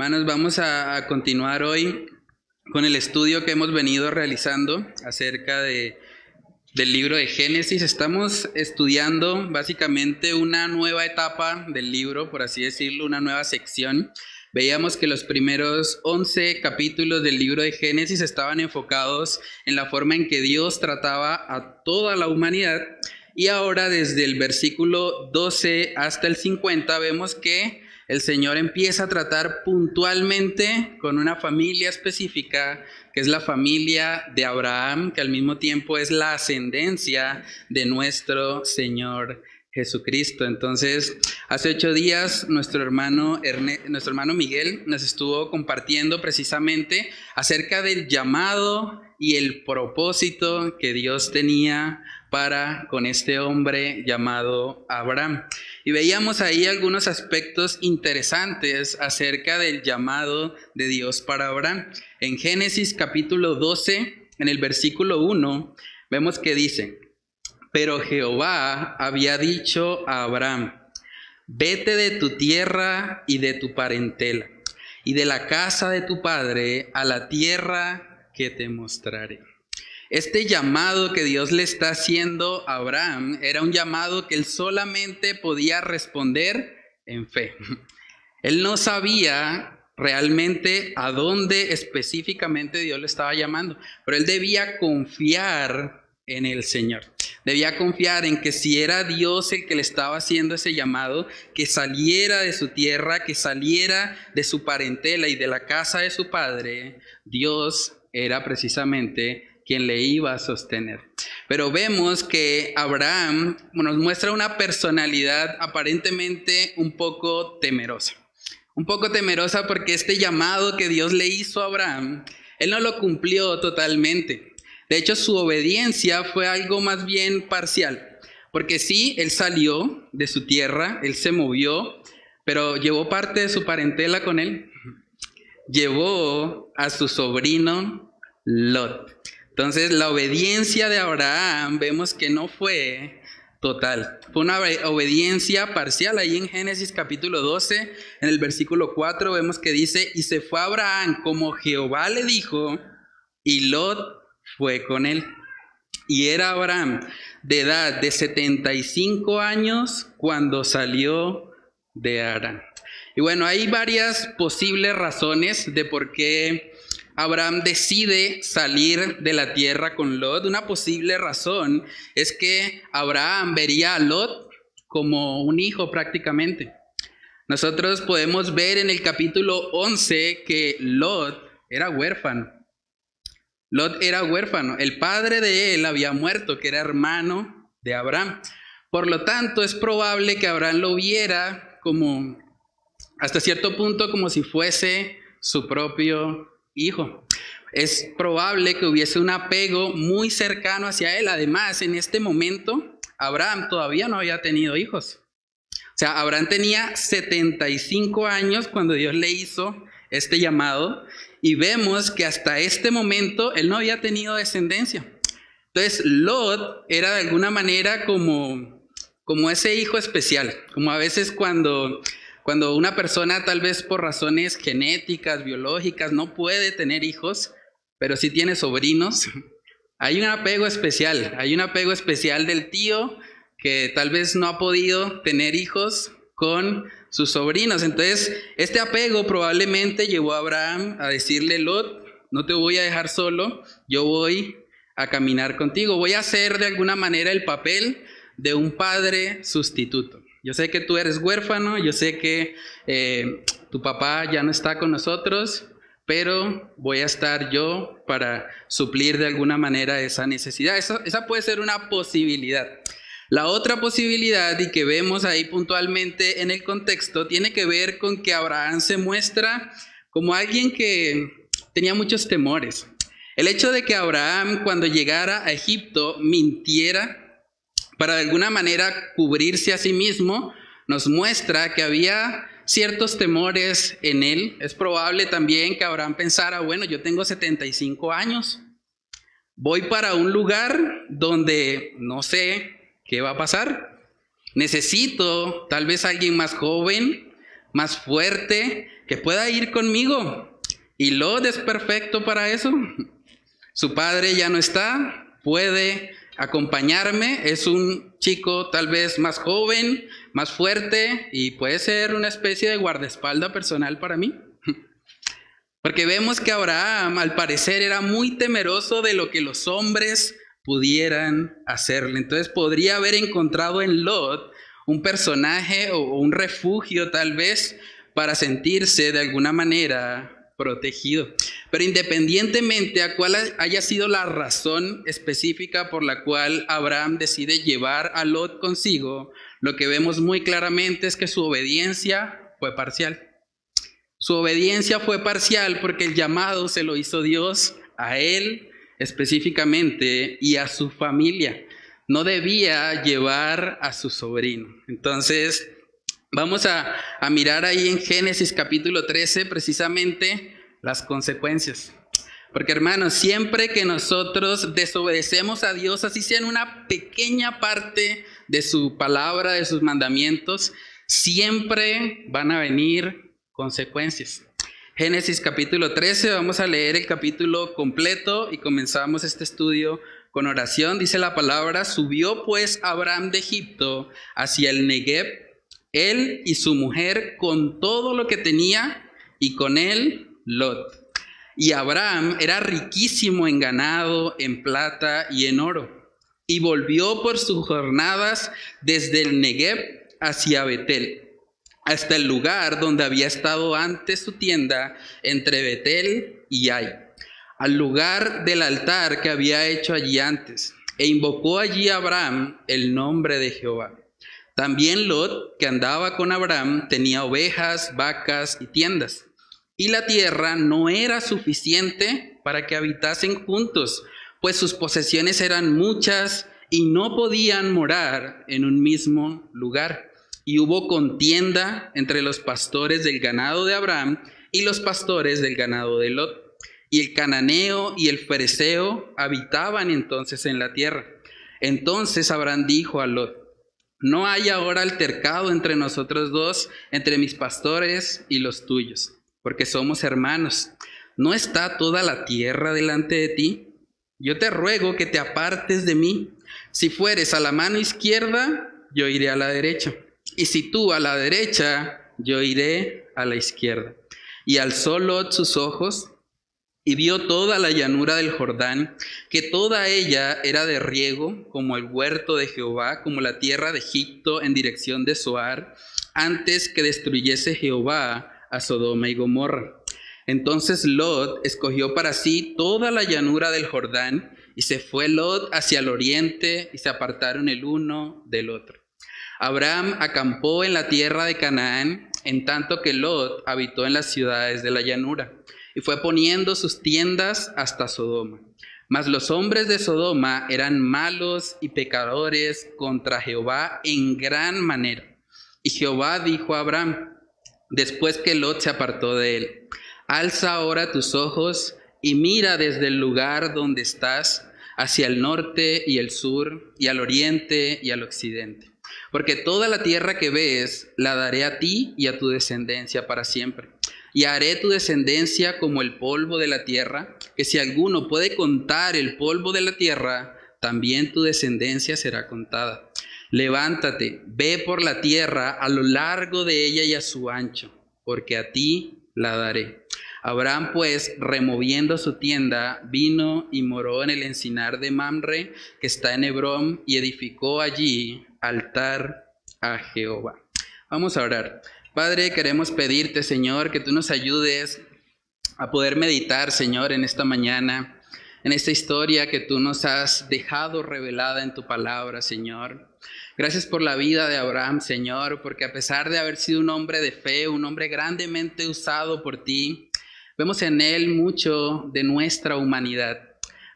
Hermanos, vamos a, continuar hoy con el estudio que hemos venido realizando acerca de, del libro de Génesis. Estamos estudiando básicamente una nueva etapa del libro, por así decirlo, una nueva sección. Veíamos que los primeros 11 capítulos del libro de Génesis estaban enfocados en la forma en que Dios trataba a toda la humanidad y ahora desde el versículo 12 hasta el 50 vemos que el Señor empieza a tratar puntualmente con una familia específica, que es la familia de Abraham, que al mismo tiempo es la ascendencia de nuestro Señor Jesucristo. Entonces, hace ocho días nuestro hermano, nuestro hermano Miguel nos estuvo compartiendo precisamente acerca del llamado y el propósito que Dios tenía para con este hombre llamado Abraham. Y veíamos ahí algunos aspectos interesantes acerca del llamado de Dios para Abraham. En Génesis capítulo 12, en el versículo 1, vemos que dice, pero Jehová había dicho a Abraham, vete de tu tierra y de tu parentela y de la casa de tu padre a la tierra que te mostraré. Este llamado que Dios le está haciendo a Abraham era un llamado que él solamente podía responder en fe. Él no sabía realmente a dónde específicamente Dios le estaba llamando, pero él debía confiar en el Señor. Debía confiar en que si era Dios el que le estaba haciendo ese llamado, que saliera de su tierra, que saliera de su parentela y de la casa de su padre, Dios era precisamente quien le iba a sostener. Pero vemos que Abraham nos muestra una personalidad aparentemente un poco temerosa. Un poco temerosa porque este llamado que Dios le hizo a Abraham, él no lo cumplió totalmente. De hecho, su obediencia fue algo más bien parcial. Porque sí, él salió de su tierra, él se movió, pero llevó parte de su parentela con él. Llevó a su sobrino Lot. Entonces, la obediencia de Abraham vemos que no fue total, fue una obediencia parcial. Ahí en Génesis capítulo 12, en el versículo 4, vemos que dice, y se fue Abraham como Jehová le dijo, y Lot fue con él. Y era Abraham de edad de 75 años cuando salió de Arán. Y bueno, hay varias posibles razones de por qué Abraham decide salir de la tierra con Lot, una posible razón es que Abraham vería a Lot como un hijo prácticamente. Nosotros podemos ver en el capítulo 11 que Lot era huérfano. Lot era huérfano. El padre de él había muerto, que era hermano de Abraham. Por lo tanto, es probable que Abraham lo viera como, hasta cierto punto, como si fuese su propio hijo. Es probable que hubiese un apego muy cercano hacia él. Además, en este momento, Abraham todavía no había tenido hijos. O sea, Abraham tenía 75 años cuando Dios le hizo este llamado y vemos que hasta este momento él no había tenido descendencia. Entonces, Lot era de alguna manera como, como ese hijo especial, como a veces cuando cuando una persona tal vez por razones genéticas, biológicas, no puede tener hijos, pero sí tiene sobrinos, hay un apego especial, hay un apego especial del tío que tal vez no ha podido tener hijos con sus sobrinos. Entonces, este apego probablemente llevó a Abraham a decirle, Lot, no te voy a dejar solo, yo voy a caminar contigo, voy a hacer de alguna manera el papel de un padre sustituto. Yo sé que tú eres huérfano, yo sé que eh, tu papá ya no está con nosotros, pero voy a estar yo para suplir de alguna manera esa necesidad. esa puede ser una posibilidad. La otra posibilidad, y que vemos ahí puntualmente en el contexto, tiene que ver con que Abraham se muestra como alguien que tenía muchos temores. El hecho de que Abraham cuando llegara a Egipto mintiera para de alguna manera cubrirse a sí mismo, nos muestra que había ciertos temores en él. Es probable también que Abraham pensara, bueno, yo tengo 75 años, voy para un lugar donde no sé qué va a pasar. Necesito tal vez alguien más joven, más fuerte que pueda ir conmigo. Y Lot es perfecto para eso. Su padre ya no está, puede acompañarme. Es un chico tal vez más joven, más fuerte y puede ser una especie de guardaespalda personal para mí. Porque vemos que Abraham al parecer era muy temeroso de lo que los hombres pudieran hacerle. Entonces podría haber encontrado en Lot un personaje o un refugio tal vez para sentirse de alguna manera protegido. Pero independientemente a cuál haya sido la razón específica por la cual Abraham decide llevar a Lot consigo, lo que vemos muy claramente es que su obediencia fue parcial. Su obediencia fue parcial porque el llamado se lo hizo Dios a él específicamente y a su familia. No debía llevar a su sobrino. Entonces, vamos a, mirar ahí en Génesis capítulo 13 precisamente las consecuencias. Porque hermanos, siempre que nosotros desobedecemos a Dios, así sea en una pequeña parte de su palabra, de sus mandamientos, siempre van a venir consecuencias. Génesis capítulo 13, vamos a leer el capítulo completo y comenzamos este estudio con oración. Dice la palabra, subió pues Abraham de Egipto hacia el Negev, él y su mujer con todo lo que tenía y con él Lot. Y Abraham era riquísimo en ganado, en plata y en oro. Y volvió por sus jornadas desde el Negev hacia Betel hasta el lugar donde había estado antes su tienda entre Betel y Ai, al lugar del altar que había hecho allí antes, e invocó allí Abraham el nombre de Jehová. También Lot, que andaba con Abraham, tenía ovejas, vacas y tiendas, y la tierra no era suficiente para que habitasen juntos, pues sus posesiones eran muchas y no podían morar en un mismo lugar y hubo contienda entre los pastores del ganado de Abraham y los pastores del ganado de Lot. Y el cananeo y el fereceo habitaban entonces en la tierra. Entonces Abraham dijo a Lot, no hay ahora altercado entre nosotros dos, entre mis pastores y los tuyos, porque somos hermanos. ¿No está toda la tierra delante de ti? Yo te ruego que te apartes de mí. Si fueres a la mano izquierda, yo iré a la derecha. Y si tú a la derecha, yo iré a la izquierda. Y alzó Lot sus ojos y vio toda la llanura del Jordán, que toda ella era de riego, como el huerto de Jehová, como la tierra de Egipto en dirección de Zoar, antes que destruyese Jehová a Sodoma y Gomorra. Entonces Lot escogió para sí toda la llanura del Jordán, y se fue Lot hacia el oriente, y se apartaron el uno del otro. Abraham acampó en la tierra de Canaán, en tanto que Lot habitó en las ciudades de la llanura, y fue poniendo sus tiendas hasta Sodoma. Mas los hombres de Sodoma eran malos y pecadores contra Jehová en gran manera. Y Jehová dijo a Abraham, después que Lot se apartó de él, alza ahora tus ojos y mira desde el lugar donde estás hacia el norte y el sur, y al oriente y al occidente porque toda la tierra que ves la daré a ti y a tu descendencia para siempre. Y haré tu descendencia como el polvo de la tierra, que si alguno puede contar el polvo de la tierra, también tu descendencia será contada. Levántate, ve por la tierra a lo largo de ella y a su ancho, porque a ti la daré. Abraham pues, removiendo su tienda, vino y moró en el encinar de Mamre, que está en Hebrón, y edificó allí altar a Jehová. Vamos a orar. Padre, queremos pedirte, Señor, que tú nos ayudes a poder meditar, Señor, en esta mañana, en esta historia que tú nos has dejado revelada en tu palabra, Señor. Gracias por la vida de Abraham, Señor, porque a pesar de haber sido un hombre de fe, un hombre grandemente usado por ti, vemos en él mucho de nuestra humanidad.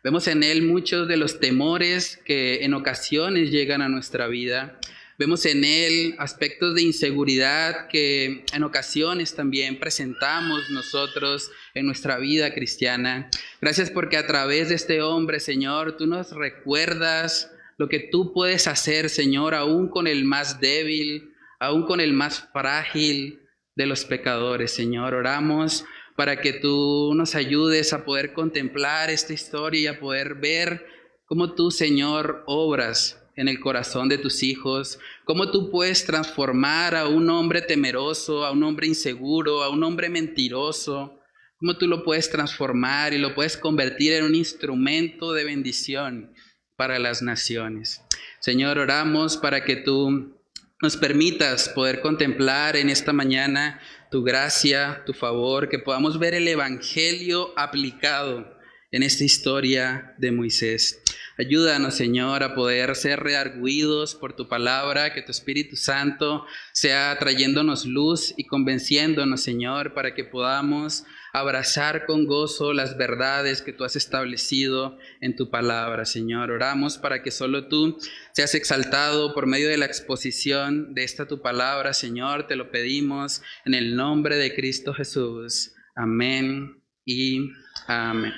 Vemos en él muchos de los temores que en ocasiones llegan a nuestra vida. Vemos en él aspectos de inseguridad que en ocasiones también presentamos nosotros en nuestra vida cristiana. Gracias porque a través de este hombre, Señor, tú nos recuerdas lo que tú puedes hacer, Señor, aún con el más débil, aún con el más frágil, de los pecadores, Señor. Oramos para que tú nos ayudes a poder contemplar esta historia y a poder ver cómo tú, Señor, obras en el corazón de tus hijos, cómo tú puedes transformar a un hombre temeroso, a un hombre inseguro, a un hombre mentiroso, cómo tú lo puedes transformar y lo puedes convertir en un instrumento de bendición para las naciones. Señor, oramos para que tú nos permitas poder contemplar en esta mañana tu gracia, tu favor, que podamos ver el Evangelio aplicado en esta historia de Moisés. Ayúdanos, Señor, a poder ser rearguidos por tu palabra, que tu Espíritu Santo sea trayéndonos luz y convenciéndonos, Señor, para que podamos abrazar con gozo las verdades que tú has establecido en tu palabra, Señor. Oramos para que solo tú seas exaltado por medio de la exposición de esta tu palabra, Señor. Te lo pedimos en el nombre de Cristo Jesús. Amén y amén.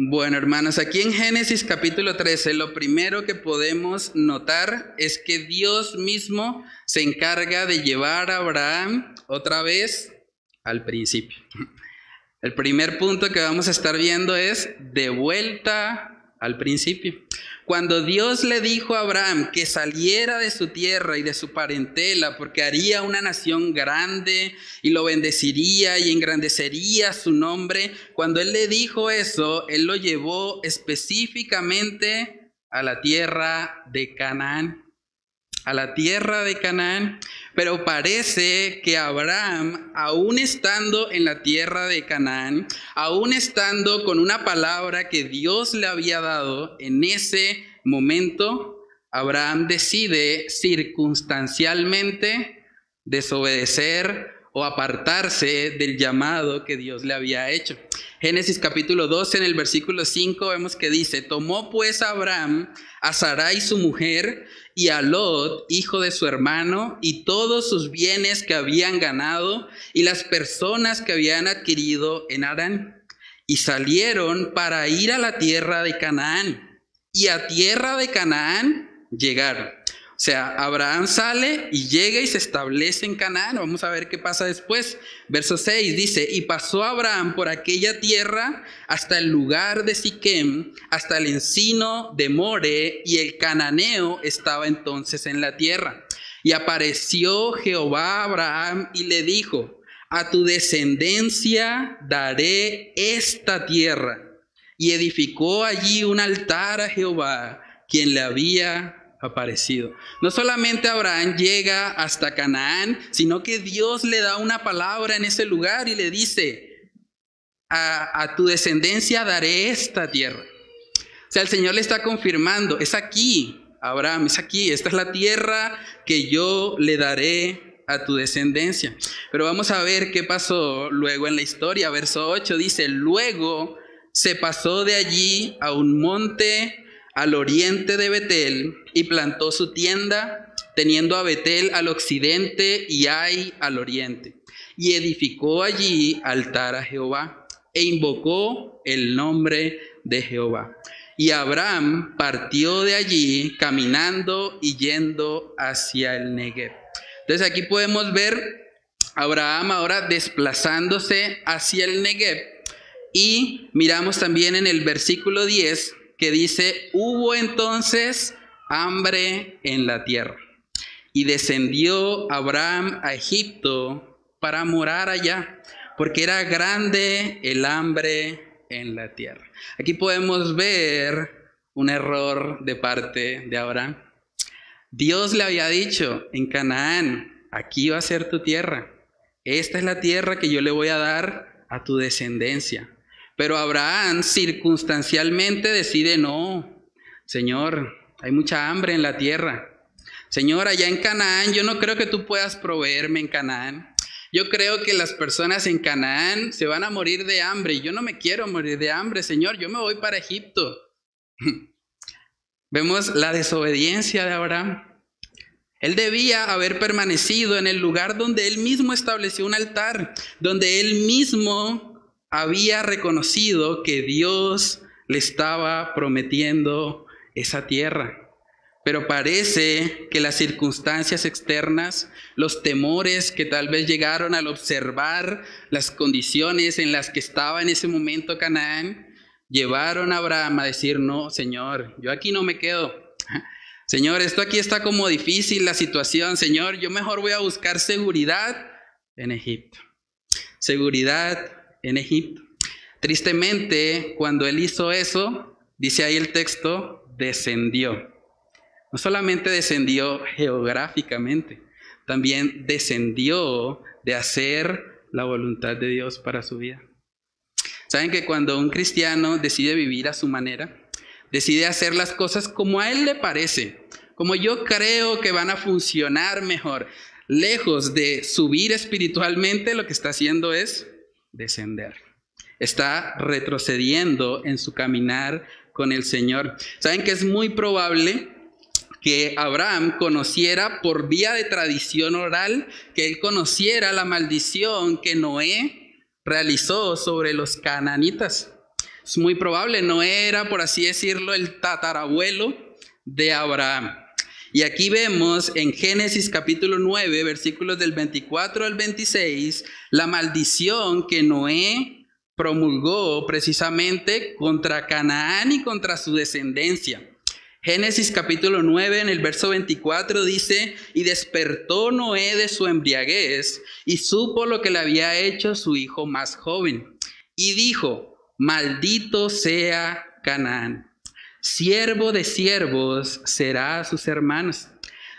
Bueno, hermanos, aquí en Génesis capítulo 13, lo primero que podemos notar es que Dios mismo se encarga de llevar a Abraham otra vez al principio. El primer punto que vamos a estar viendo es de vuelta al principio. Cuando Dios le dijo a Abraham que saliera de su tierra y de su parentela, porque haría una nación grande y lo bendeciría y engrandecería su nombre, cuando Él le dijo eso, Él lo llevó específicamente a la tierra de Canaán. A la tierra de Canaán, pero parece que Abraham, aún estando en la tierra de Canaán, aún estando con una palabra que Dios le había dado en ese momento, Abraham decide circunstancialmente desobedecer o apartarse del llamado que Dios le había hecho. Génesis capítulo 12 en el versículo 5 vemos que dice, tomó pues Abraham a Sarai su mujer y a Lot, hijo de su hermano, y todos sus bienes que habían ganado y las personas que habían adquirido en Arán. Y salieron para ir a la tierra de Canaán. Y a tierra de Canaán llegaron. O sea, Abraham sale y llega y se establece en Canaán. Vamos a ver qué pasa después. Verso 6 dice, y pasó Abraham por aquella tierra hasta el lugar de Siquem, hasta el encino de More, y el cananeo estaba entonces en la tierra. Y apareció Jehová a Abraham y le dijo, a tu descendencia daré esta tierra. Y edificó allí un altar a Jehová, quien le había aparecido. No solamente Abraham llega hasta Canaán, sino que Dios le da una palabra en ese lugar y le dice, a, tu descendencia daré esta tierra. O sea, el Señor le está confirmando, es aquí, Abraham, es aquí, esta es la tierra que yo le daré a tu descendencia. Pero vamos a ver qué pasó luego en la historia. Verso 8 dice, luego se pasó de allí a un monte al oriente de Betel y plantó su tienda, teniendo a Betel al occidente y Ai al oriente. Y edificó allí altar a Jehová e invocó el nombre de Jehová. Y Abraham partió de allí caminando y yendo hacia el Negev. Entonces aquí podemos ver Abraham ahora desplazándose hacia el Negev. Y miramos también en el versículo 10 que dice, hubo entonces hambre en la tierra. Y descendió Abraham a Egipto para morar allá, porque era grande el hambre en la tierra. Aquí podemos ver un error de parte de Abraham. Dios le había dicho en Canaán, aquí va a ser tu tierra. Esta es la tierra que yo le voy a dar a tu descendencia. Pero Abraham circunstancialmente decide, no, Señor, hay mucha hambre en la tierra. Señor, allá en Canaán, yo no creo que tú puedas proveerme en Canaán. Yo creo que las personas en Canaán se van a morir de hambre y yo no me quiero morir de hambre, Señor, yo me voy para Egipto. Vemos la desobediencia de Abraham. Él debía haber permanecido en el lugar donde él mismo estableció un altar, donde él mismo había reconocido que Dios le estaba prometiendo esa tierra. pero parece que las circunstancias externas, los temores que tal vez llegaron al observar las condiciones en las que estaba en ese momento Canaán, llevaron a Abraham a decir, no, Señor, yo aquí no me quedo. Señor, esto aquí está como difícil la situación. Señor, yo mejor voy a buscar seguridad en Egipto. Seguridad en Egipto. Tristemente, cuando él hizo eso, dice ahí el texto, descendió. No solamente descendió geográficamente, también descendió de hacer la voluntad de Dios para su vida. Saben que cuando un cristiano decide vivir a su manera, decide hacer las cosas como a él le parece, como yo creo que van a funcionar mejor, lejos de subir espiritualmente, lo que está haciendo es descender. Está retrocediendo en su caminar con el Señor. Saben que es muy probable que Abraham conociera por vía de tradición oral, que él conociera la maldición que Noé realizó sobre los cananitas. Es muy probable, Noé era, por así decirlo, el tatarabuelo de Abraham. Y aquí vemos en Génesis capítulo 9, versículos del 24 al 26, la maldición que Noé promulgó precisamente contra Canaán y contra su descendencia. Génesis capítulo 9 en el verso 24 dice, y despertó Noé de su embriaguez y supo lo que le había hecho su hijo más joven. Y dijo, maldito sea Canaán, siervo de siervos será a sus hermanos.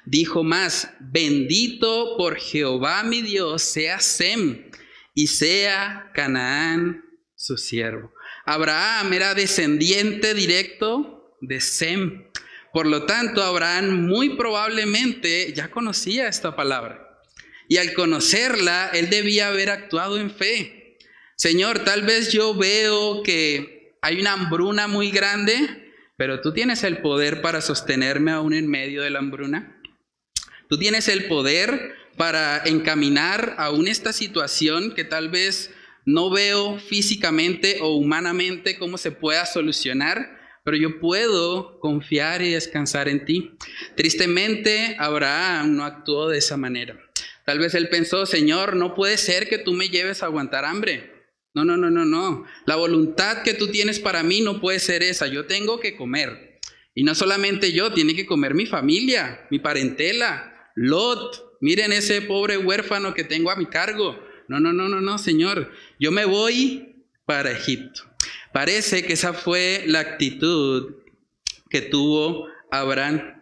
Dijo más, bendito por Jehová mi Dios sea Sem y sea Canaán su siervo. Abraham era descendiente directo de Sem. Por lo tanto, Abraham muy probablemente ya conocía esta palabra. Y al conocerla, él debía haber actuado en fe. Señor, tal vez yo veo que hay una hambruna muy grande, pero tú tienes el poder para sostenerme aún en medio de la hambruna. Tú tienes el poder para encaminar aún esta situación que tal vez no veo físicamente o humanamente cómo se pueda solucionar, pero yo puedo confiar y descansar en ti. Tristemente, Abraham no actuó de esa manera. Tal vez él pensó, Señor, no puede ser que tú me lleves a aguantar hambre. No, no, no, no, no. La voluntad que tú tienes para mí no puede ser esa. Yo tengo que comer. Y no solamente yo, tiene que comer mi familia, mi parentela, Lot. Miren ese pobre huérfano que tengo a mi cargo. No, no, no, no, no, Señor. Yo me voy para Egipto. Parece que esa fue la actitud que tuvo Abraham.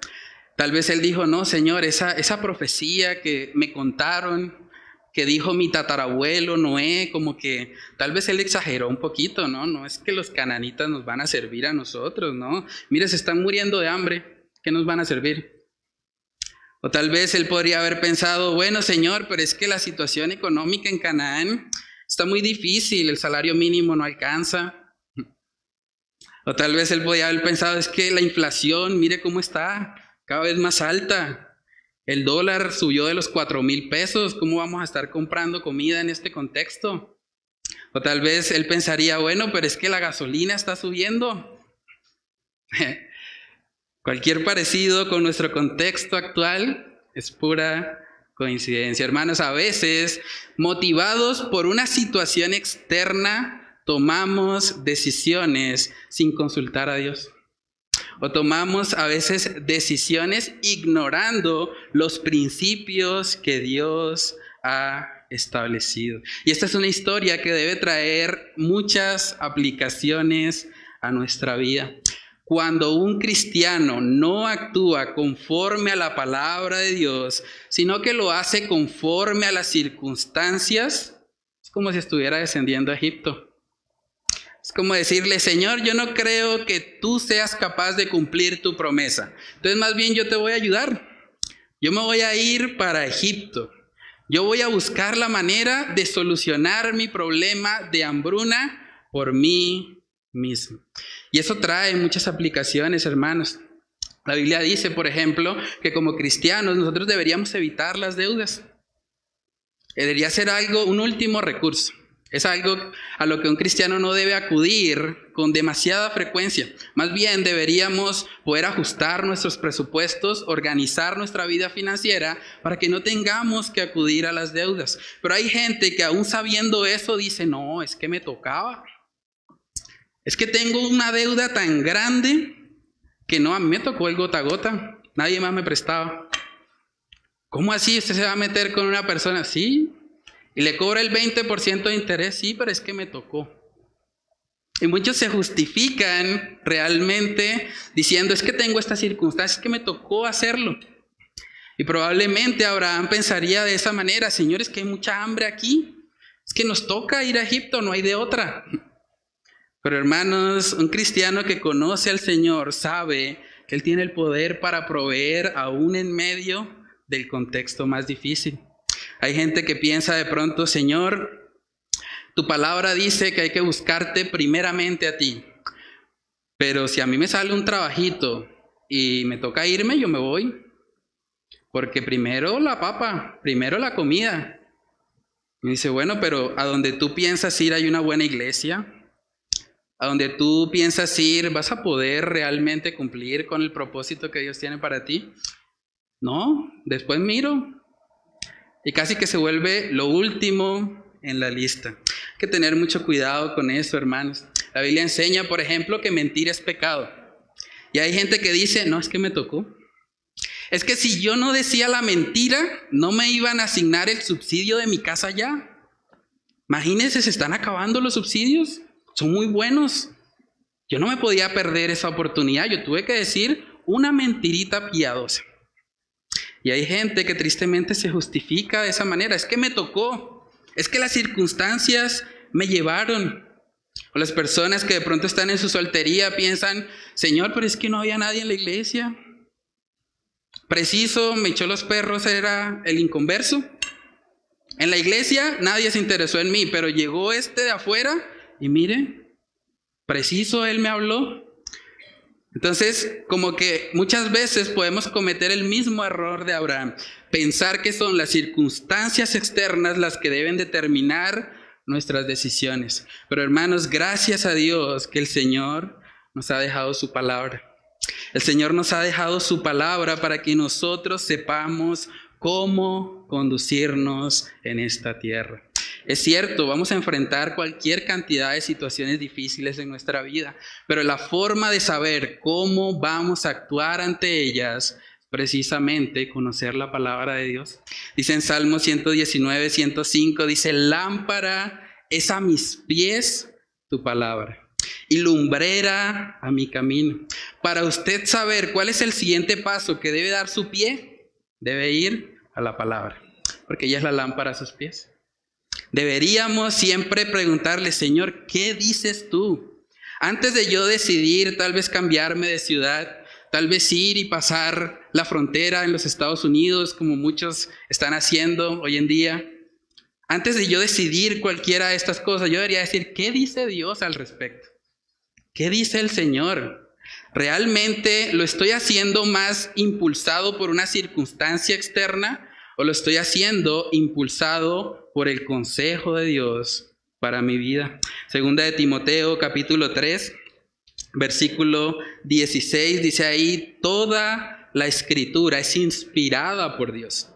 Tal vez él dijo, no, Señor, esa, esa profecía que me contaron, que dijo mi tatarabuelo Noé, como que tal vez él exageró un poquito, ¿no? No es que los cananitas nos van a servir a nosotros, ¿no? Mire, se están muriendo de hambre, ¿qué nos van a servir? O tal vez él podría haber pensado, bueno, Señor, pero es que la situación económica en Canaán está muy difícil, el salario mínimo no alcanza, o tal vez él podía haber pensado, es que la inflación, mire cómo está, cada vez más alta. El dólar subió de los 4 mil pesos, ¿cómo vamos a estar comprando comida en este contexto? O tal vez él pensaría, bueno, pero es que la gasolina está subiendo. Cualquier parecido con nuestro contexto actual es pura coincidencia. Hermanos, a veces, motivados por una situación externa, tomamos decisiones sin consultar a Dios. O tomamos a veces decisiones ignorando los principios que Dios ha establecido. Y esta es una historia que debe traer muchas aplicaciones a nuestra vida. Cuando un cristiano no actúa conforme a la palabra de Dios, sino que lo hace conforme a las circunstancias, es como si estuviera descendiendo a Egipto. Es como decirle, Señor, yo no creo que tú seas capaz de cumplir tu promesa. Entonces más bien yo te voy a ayudar. Yo me voy a ir para Egipto. Yo voy a buscar la manera de solucionar mi problema de hambruna por mí mismo. Y eso trae muchas aplicaciones, hermanos. La Biblia dice, por ejemplo, que como cristianos nosotros deberíamos evitar las deudas. Debería ser algo, un último recurso. Es algo a lo que un cristiano no debe acudir con demasiada frecuencia. Más bien deberíamos poder ajustar nuestros presupuestos, organizar nuestra vida financiera para que no tengamos que acudir a las deudas. Pero hay gente que aún sabiendo eso dice, no, es que me tocaba. Es que tengo una deuda tan grande que no, a mí me tocó el gota a gota. Nadie más me prestaba. ¿Cómo así usted se va a meter con una persona así? Y le cobra el 20% de interés, sí, pero es que me tocó. Y muchos se justifican realmente diciendo, es que tengo esta circunstancia, es que me tocó hacerlo. Y probablemente Abraham pensaría de esa manera, Señor, es que hay mucha hambre aquí, es que nos toca ir a Egipto, no hay de otra. Pero hermanos, un cristiano que conoce al Señor sabe que Él tiene el poder para proveer aún en medio del contexto más difícil. Hay gente que piensa de pronto, Señor, tu palabra dice que hay que buscarte primeramente a ti. Pero si a mí me sale un trabajito y me toca irme, yo me voy. Porque primero la papa, primero la comida. Y dice, bueno, pero a donde tú piensas ir hay una buena iglesia. A donde tú piensas ir, ¿vas a poder realmente cumplir con el propósito que Dios tiene para ti? No, después miro, y casi que se vuelve lo último en la lista. Hay que tener mucho cuidado con eso, hermanos. La Biblia enseña, por ejemplo, que mentir es pecado. Y hay gente que dice, no, es que me tocó. Es que si yo no decía la mentira, no me iban a asignar el subsidio de mi casa ya. Imagínense, se están acabando los subsidios. Son muy buenos. Yo no me podía perder esa oportunidad. Yo tuve que decir una mentirita piadosa. Y hay gente que tristemente se justifica de esa manera. Es que me tocó. Es que las circunstancias me llevaron. O las personas que de pronto están en su soltería piensan, Señor, pero es que no había nadie en la iglesia. Preciso, me echó los perros, era el inconverso. En la iglesia nadie se interesó en mí, pero llegó este de afuera y mire, preciso, él me habló. Entonces, como que muchas veces podemos cometer el mismo error de Abraham, pensar que son las circunstancias externas las que deben determinar nuestras decisiones. Pero hermanos, gracias a Dios que el Señor nos ha dejado su palabra. El Señor nos ha dejado su palabra para que nosotros sepamos cómo conducirnos en esta tierra. Es cierto, vamos a enfrentar cualquier cantidad de situaciones difíciles en nuestra vida, pero la forma de saber cómo vamos a actuar ante ellas precisamente conocer la palabra de Dios. Dice en Salmo 119, 105, dice, lámpara es a mis pies tu palabra y lumbrera a mi camino. Para usted saber cuál es el siguiente paso que debe dar su pie, debe ir a la palabra, porque ella es la lámpara a sus pies. Deberíamos siempre preguntarle, Señor, ¿qué dices tú? Antes de yo decidir tal vez cambiarme de ciudad, tal vez ir y pasar la frontera en los Estados Unidos, como muchos están haciendo hoy en día, antes de yo decidir cualquiera de estas cosas, yo debería decir, ¿qué dice Dios al respecto? ¿Qué dice el Señor? ¿Realmente lo estoy haciendo más impulsado por una circunstancia externa o lo estoy haciendo impulsado por el consejo de Dios para mi vida. Segunda de Timoteo capítulo 3, versículo 16 dice ahí, toda la escritura es inspirada por Dios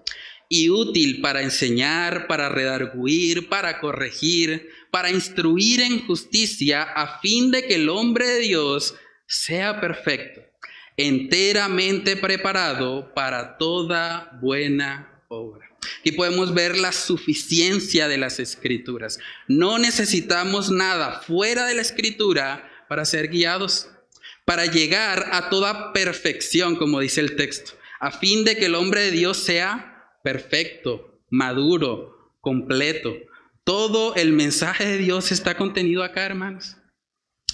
y útil para enseñar, para redarguir, para corregir, para instruir en justicia, a fin de que el hombre de Dios sea perfecto, enteramente preparado para toda buena obra. Aquí podemos ver la suficiencia de las escrituras. No necesitamos nada fuera de la escritura para ser guiados, para llegar a toda perfección, como dice el texto, a fin de que el hombre de Dios sea perfecto, maduro, completo. Todo el mensaje de Dios está contenido acá, hermanos.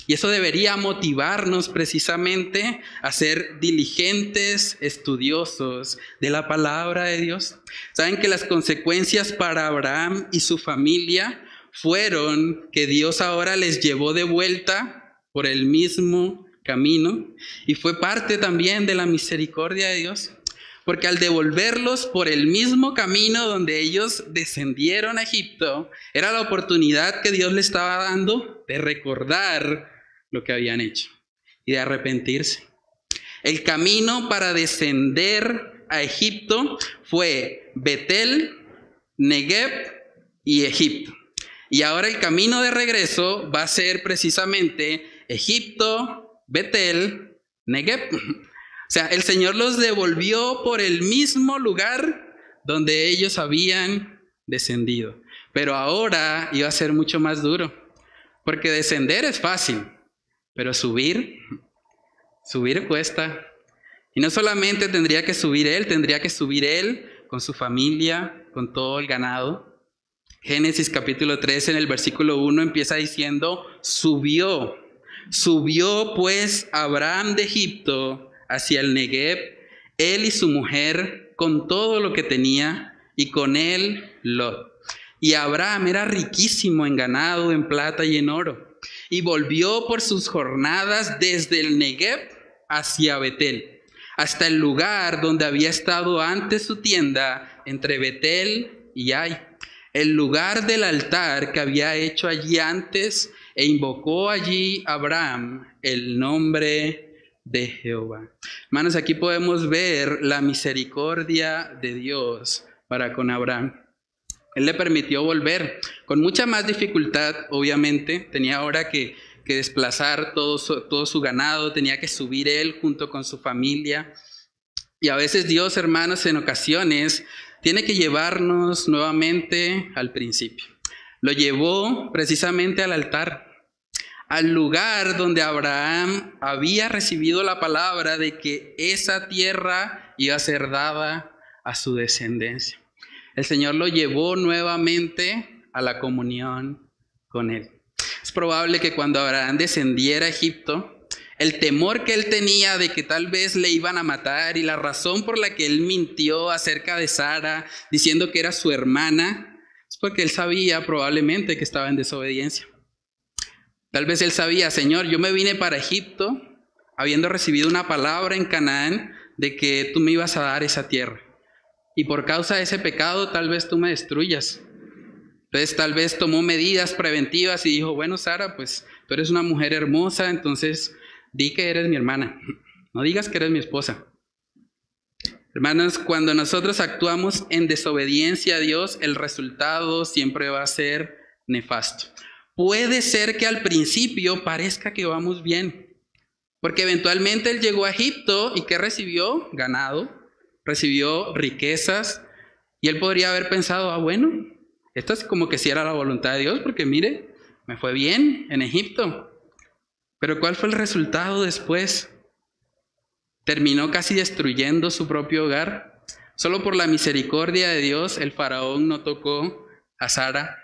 Y eso debería motivarnos precisamente a ser diligentes, estudiosos de la palabra de Dios. Saben que las consecuencias para Abraham y su familia fueron que Dios ahora les llevó de vuelta por el mismo camino y fue parte también de la misericordia de Dios. porque al devolverlos por el mismo camino donde ellos descendieron a Egipto, era la oportunidad que Dios les estaba dando de recordar lo que habían hecho y de arrepentirse. El camino para descender a Egipto fue Betel, Negev y Egipto. Y ahora el camino de regreso va a ser precisamente Egipto, Betel, Negev. O sea, el Señor los devolvió por el mismo lugar donde ellos habían descendido. Pero ahora iba a ser mucho más duro. Porque descender es fácil, pero subir, subir cuesta. Y no solamente tendría que subir él, tendría que subir él con su familia, con todo el ganado. Génesis capítulo 3 en el versículo 1 empieza diciendo, subió, subió pues Abraham de Egipto hacia el Negev, él y su mujer, con todo lo que tenía, y con él Lot. Y Abraham era riquísimo en ganado, en plata y en oro. Y volvió por sus jornadas desde el Negev hacia Betel, hasta el lugar donde había estado antes su tienda entre Betel y Ai el lugar del altar que había hecho allí antes e invocó allí Abraham el nombre de Jehová. Hermanos, aquí podemos ver la misericordia de Dios para con Abraham. Él le permitió volver con mucha más dificultad, obviamente. Tenía ahora que, desplazar todo todo su ganado, tenía que subir él junto con su familia. Y a veces Dios, hermanos, en ocasiones tiene que llevarnos nuevamente al principio. Lo llevó precisamente al altar, al lugar donde Abraham había recibido la palabra de que esa tierra iba a ser dada a su descendencia. El Señor lo llevó nuevamente a la comunión con él. Es probable que cuando Abraham descendiera a Egipto, el temor que él tenía de que tal vez le iban a matar y la razón por la que él mintió acerca de Sara diciendo que era su hermana es porque él sabía probablemente que estaba en desobediencia. Tal vez él sabía, Señor, yo me vine para Egipto habiendo recibido una palabra en Canaán de que tú me ibas a dar esa tierra. Y por causa de ese pecado tal vez tú me destruyas. Entonces tal vez tomó medidas preventivas y dijo, bueno, Sara, pues tú eres una mujer hermosa, entonces di que eres mi hermana, no digas que eres mi esposa. Hermanos, cuando nosotros actuamos en desobediencia a Dios, el resultado siempre va a ser nefasto. Puede ser que al principio parezca que vamos bien, porque eventualmente él llegó a Egipto y ¿qué recibió? Ganado, recibió riquezas, y él podría haber pensado, ah, bueno, esto es como que si era la voluntad de Dios, porque mire, me fue bien en Egipto. Pero ¿cuál fue el resultado después? Terminó casi destruyendo su propio hogar. Solo por la misericordia de Dios el faraón no tocó a Sara.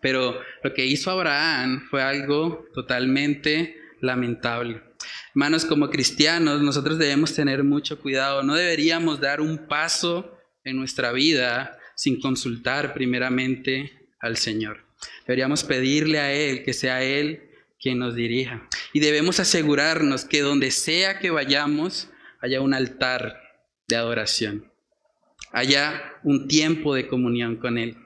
Pero lo que hizo Abraham fue algo totalmente lamentable. Hermanos, como cristianos, nosotros debemos tener mucho cuidado. No deberíamos dar un paso en nuestra vida sin consultar primeramente al Señor. Deberíamos pedirle a Él que sea Él quien nos dirija. Y debemos asegurarnos que donde sea que vayamos, haya un altar de adoración, haya un tiempo de comunión con Él.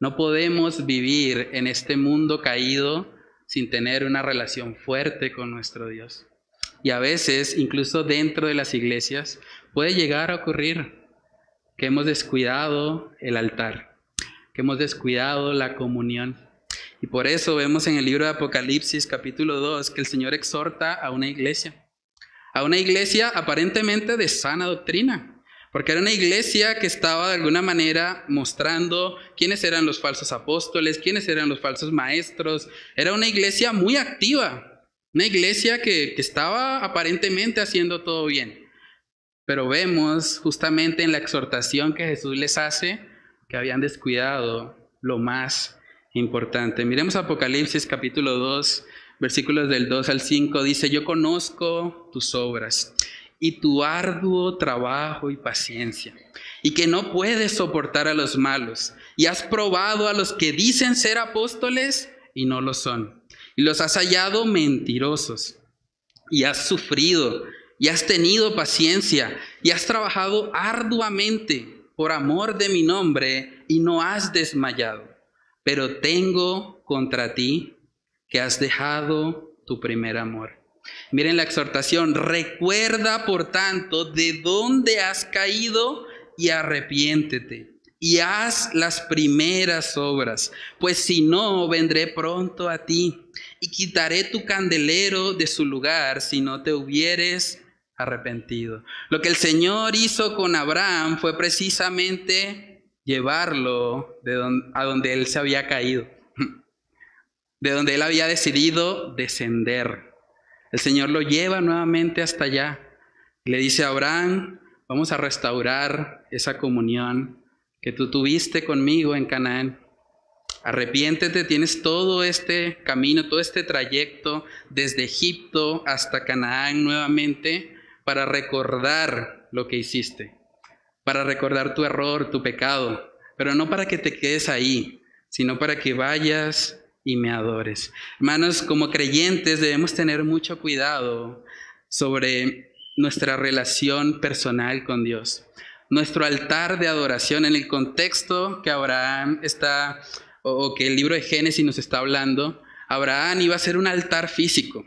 No podemos vivir en este mundo caído sin tener una relación fuerte con nuestro Dios. Y a veces, incluso dentro de las iglesias, puede llegar a ocurrir que hemos descuidado el altar, que hemos descuidado la comunión. Y por eso vemos en el libro de Apocalipsis capítulo 2 que el Señor exhorta a una iglesia, a una iglesia aparentemente de sana doctrina, porque era una iglesia que estaba de alguna manera mostrando quiénes eran los falsos apóstoles, quiénes eran los falsos maestros. Era una iglesia muy activa, una iglesia que, que estaba aparentemente haciendo todo bien. Pero vemos justamente en la exhortación que Jesús les hace que habían descuidado lo más importante. Miremos Apocalipsis capítulo 2, versículos del 2 al 5. Dice, yo conozco tus obras y tu arduo trabajo y paciencia, y que no puedes soportar a los malos, y has probado a los que dicen ser apóstoles y no lo son, y los has hallado mentirosos, y has sufrido y has tenido paciencia y has trabajado arduamente por amor de mi nombre y no has desmayado. Pero tengo contra ti que has dejado tu primer amor. Miren la exhortación, recuerda por tanto de dónde has caído y arrepiéntete y haz las primeras obras, pues si no, vendré pronto a ti y quitaré tu candelero de su lugar si no te hubieres arrepentido. Lo que el Señor hizo con Abraham fue precisamente llevarlo de a donde él se había caído, de donde él había decidido descender. El Señor lo lleva nuevamente hasta allá. Le dice a Abraham, vamos a restaurar esa comunión que tú tuviste conmigo en Canaán. Arrepiéntete, tienes todo este camino, todo este trayecto desde Egipto hasta Canaán nuevamente para recordar lo que hiciste, para recordar tu error, tu pecado, pero no para que te quedes ahí, sino para que vayas y me adores. Hermanos, como creyentes debemos tener mucho cuidado sobre nuestra relación personal con Dios. Nuestro altar de adoración en el contexto que Abraham está, o que el libro de Génesis nos está hablando, Abraham iba a ser un altar físico.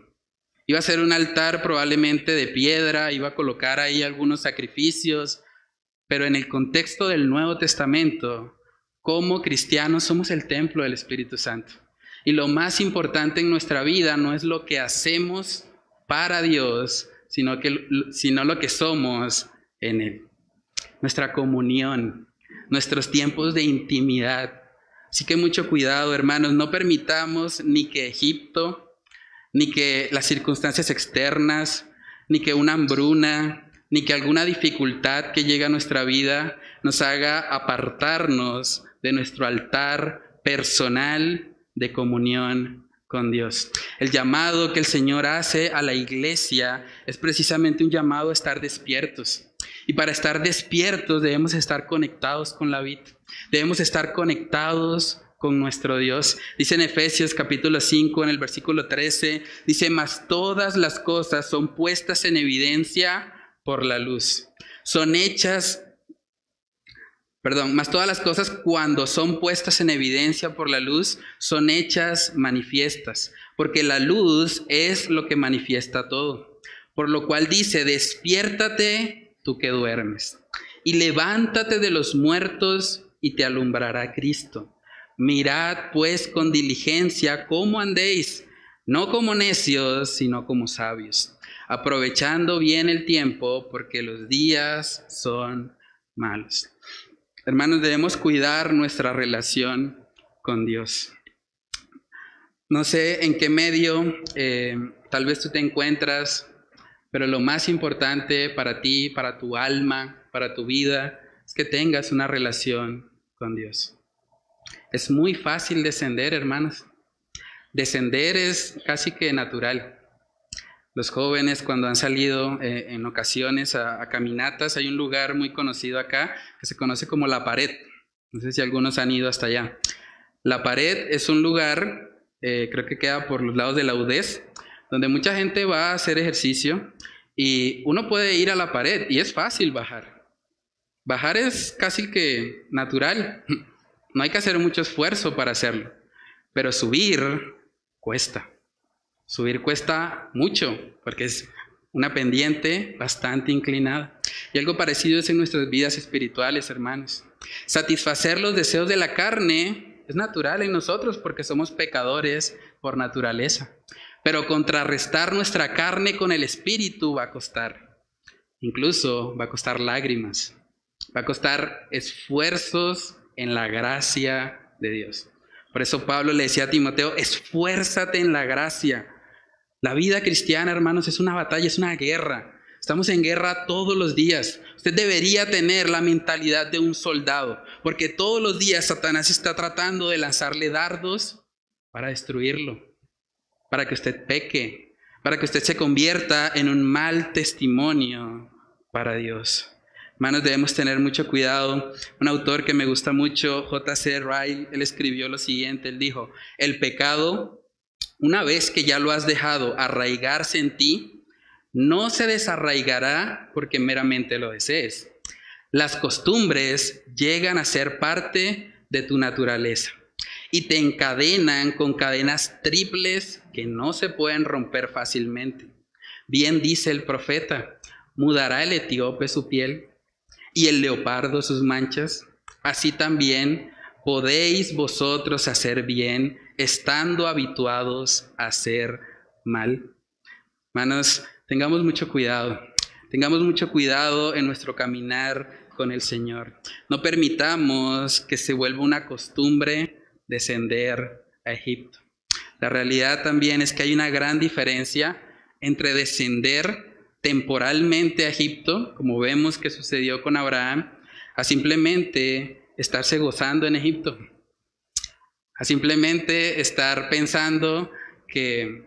Iba a ser un altar probablemente de piedra, iba a colocar ahí algunos sacrificios, pero en el contexto del Nuevo Testamento, como cristianos somos el templo del Espíritu Santo. Y lo más importante en nuestra vida no es lo que hacemos para Dios, sino, que, sino lo que somos en Él. Nuestra comunión, nuestros tiempos de intimidad. Así que mucho cuidado, hermanos, no permitamos ni que Egipto, ni que las circunstancias externas, ni que una hambruna, ni que alguna dificultad que llegue a nuestra vida nos haga apartarnos de nuestro altar personal de comunión con Dios. El llamado que el Señor hace a la iglesia es precisamente un llamado a estar despiertos. Y para estar despiertos debemos estar conectados con la vida. Debemos estar conectados con nuestro Dios. Dice en Efesios capítulo 5, en el versículo 13, dice, mas todas las cosas son puestas en evidencia por la luz. Son hechas, perdón, más todas las cosas cuando son puestas en evidencia por la luz, son hechas manifiestas, porque la luz es lo que manifiesta todo. Por lo cual dice, despiértate tú que duermes, y levántate de los muertos y te alumbrará Cristo. Mirad pues con diligencia cómo andéis, no como necios, sino como sabios, aprovechando bien el tiempo, porque los días son malos. Hermanos, debemos cuidar nuestra relación con Dios. No sé en qué medio eh, tal vez tú te encuentras, pero lo más importante para ti, para tu alma, para tu vida, es que tengas una relación con Dios. Es muy fácil descender, hermanos. Descender es casi que natural. Los jóvenes cuando han salido eh, en ocasiones a, caminatas, hay un lugar muy conocido acá que se conoce como la pared. No sé si algunos han ido hasta allá. La pared es un lugar, eh, creo que queda por los lados de la UDES, donde mucha gente va a hacer ejercicio y uno puede ir a la pared y es fácil bajar. Bajar es casi que natural. No hay que hacer mucho esfuerzo para hacerlo, pero subir cuesta. Subir cuesta mucho porque es una pendiente bastante inclinada. Y algo parecido es en nuestras vidas espirituales, hermanos. Satisfacer los deseos de la carne es natural en nosotros porque somos pecadores por naturaleza. Pero contrarrestar nuestra carne con el espíritu va a costar. Incluso va a costar lágrimas. Va a costar esfuerzos en la gracia de Dios. Por eso Pablo le decía a Timoteo, esfuérzate en la gracia. La vida cristiana, hermanos, es una batalla, es una guerra. Estamos en guerra todos los días. Usted debería tener la mentalidad de un soldado, porque todos los días Satanás está tratando de lanzarle dardos para destruirlo, para que usted peque, para que usted se convierta en un mal testimonio para Dios. Hermanos, debemos tener mucho cuidado. Un autor que me gusta mucho, J.C. Ryle, él escribió lo siguiente, él dijo, el pecado, una vez que ya lo has dejado arraigarse en ti, no se desarraigará porque meramente lo desees. Las costumbres llegan a ser parte de tu naturaleza y te encadenan con cadenas triples que no se pueden romper fácilmente. Bien dice el profeta, mudará el etíope su piel y el leopardo sus manchas. Así también podéis vosotros hacer bien estando habituados a hacer mal. Manos, tengamos mucho cuidado. Tengamos mucho cuidado en nuestro caminar con el Señor. No permitamos que se vuelva una costumbre descender a Egipto. La realidad también es que hay una gran diferencia entre descender temporalmente a Egipto, como vemos que sucedió con Abraham, a simplemente estarse gozando en Egipto, a simplemente estar pensando que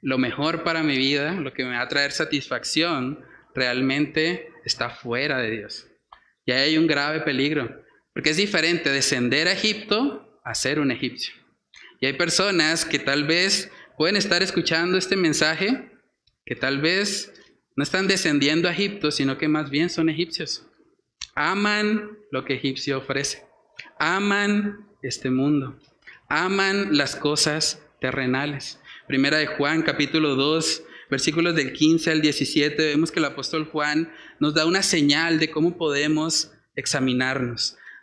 lo mejor para mi vida, lo que me va a traer satisfacción, realmente está fuera de Dios. Y ahí hay un grave peligro, porque es diferente descender a Egipto a ser un egipcio. Y hay personas que tal vez pueden estar escuchando este mensaje, que tal vez no están descendiendo a Egipto, sino que más bien son egipcios. Aman lo que Egipcio ofrece. Aman este mundo. Aman las cosas terrenales. Primera de Juan, capítulo 2, versículos del 15 al 17, vemos que el apóstol Juan nos da una señal de cómo podemos examinarnos.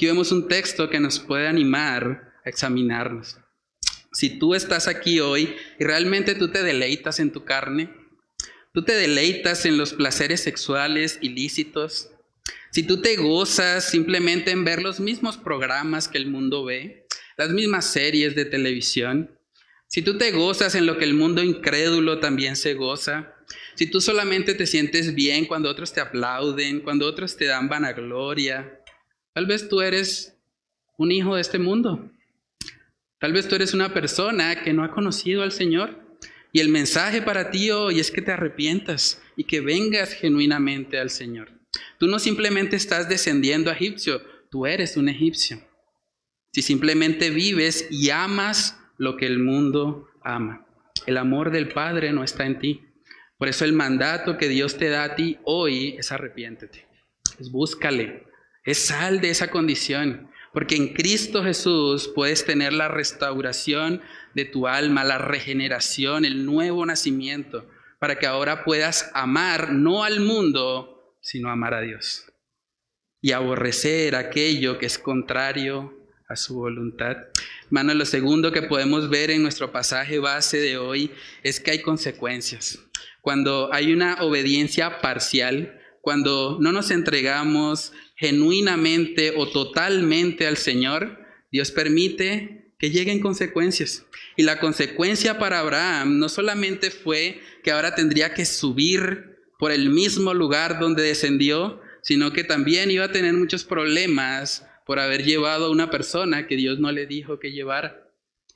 Aquí vemos un texto que nos puede animar a examinarnos. Si tú estás aquí hoy y realmente tú te deleitas en tu carne, tú te deleitas en los placeres sexuales ilícitos, si tú te gozas simplemente en ver los mismos programas que el mundo ve, las mismas series de televisión, si tú te gozas en lo que el mundo incrédulo también se goza, si tú solamente te sientes bien cuando otros te aplauden, cuando otros te dan vanagloria, tal vez tú eres un hijo de este mundo. Tal vez tú eres una persona que no ha conocido al Señor. Y el mensaje para ti hoy es que te arrepientas y que vengas genuinamente al Señor. Tú no simplemente estás descendiendo a egipcio, tú eres un egipcio. Si simplemente vives y amas lo que el mundo ama. El amor del Padre no está en ti. Por eso el mandato que Dios te da a ti hoy es arrepiéntete. Es búscale. Sal de esa condición. Porque en Cristo Jesús puedes tener la restauración de tu alma, la regeneración, el nuevo nacimiento, para que ahora puedas amar no al mundo, sino amar a Dios. Y aborrecer aquello que es contrario a su voluntad. Hermano, lo segundo que podemos ver en nuestro pasaje base de hoy es que hay consecuencias. Cuando hay una obediencia parcial, cuando no nos entregamos genuinamente o totalmente al Señor, Dios permite que lleguen consecuencias. Y la consecuencia para Abraham no solamente fue que ahora tendría que subir por el mismo lugar donde descendió, sino que también iba a tener muchos problemas por haber llevado a una persona que Dios no le dijo que llevara.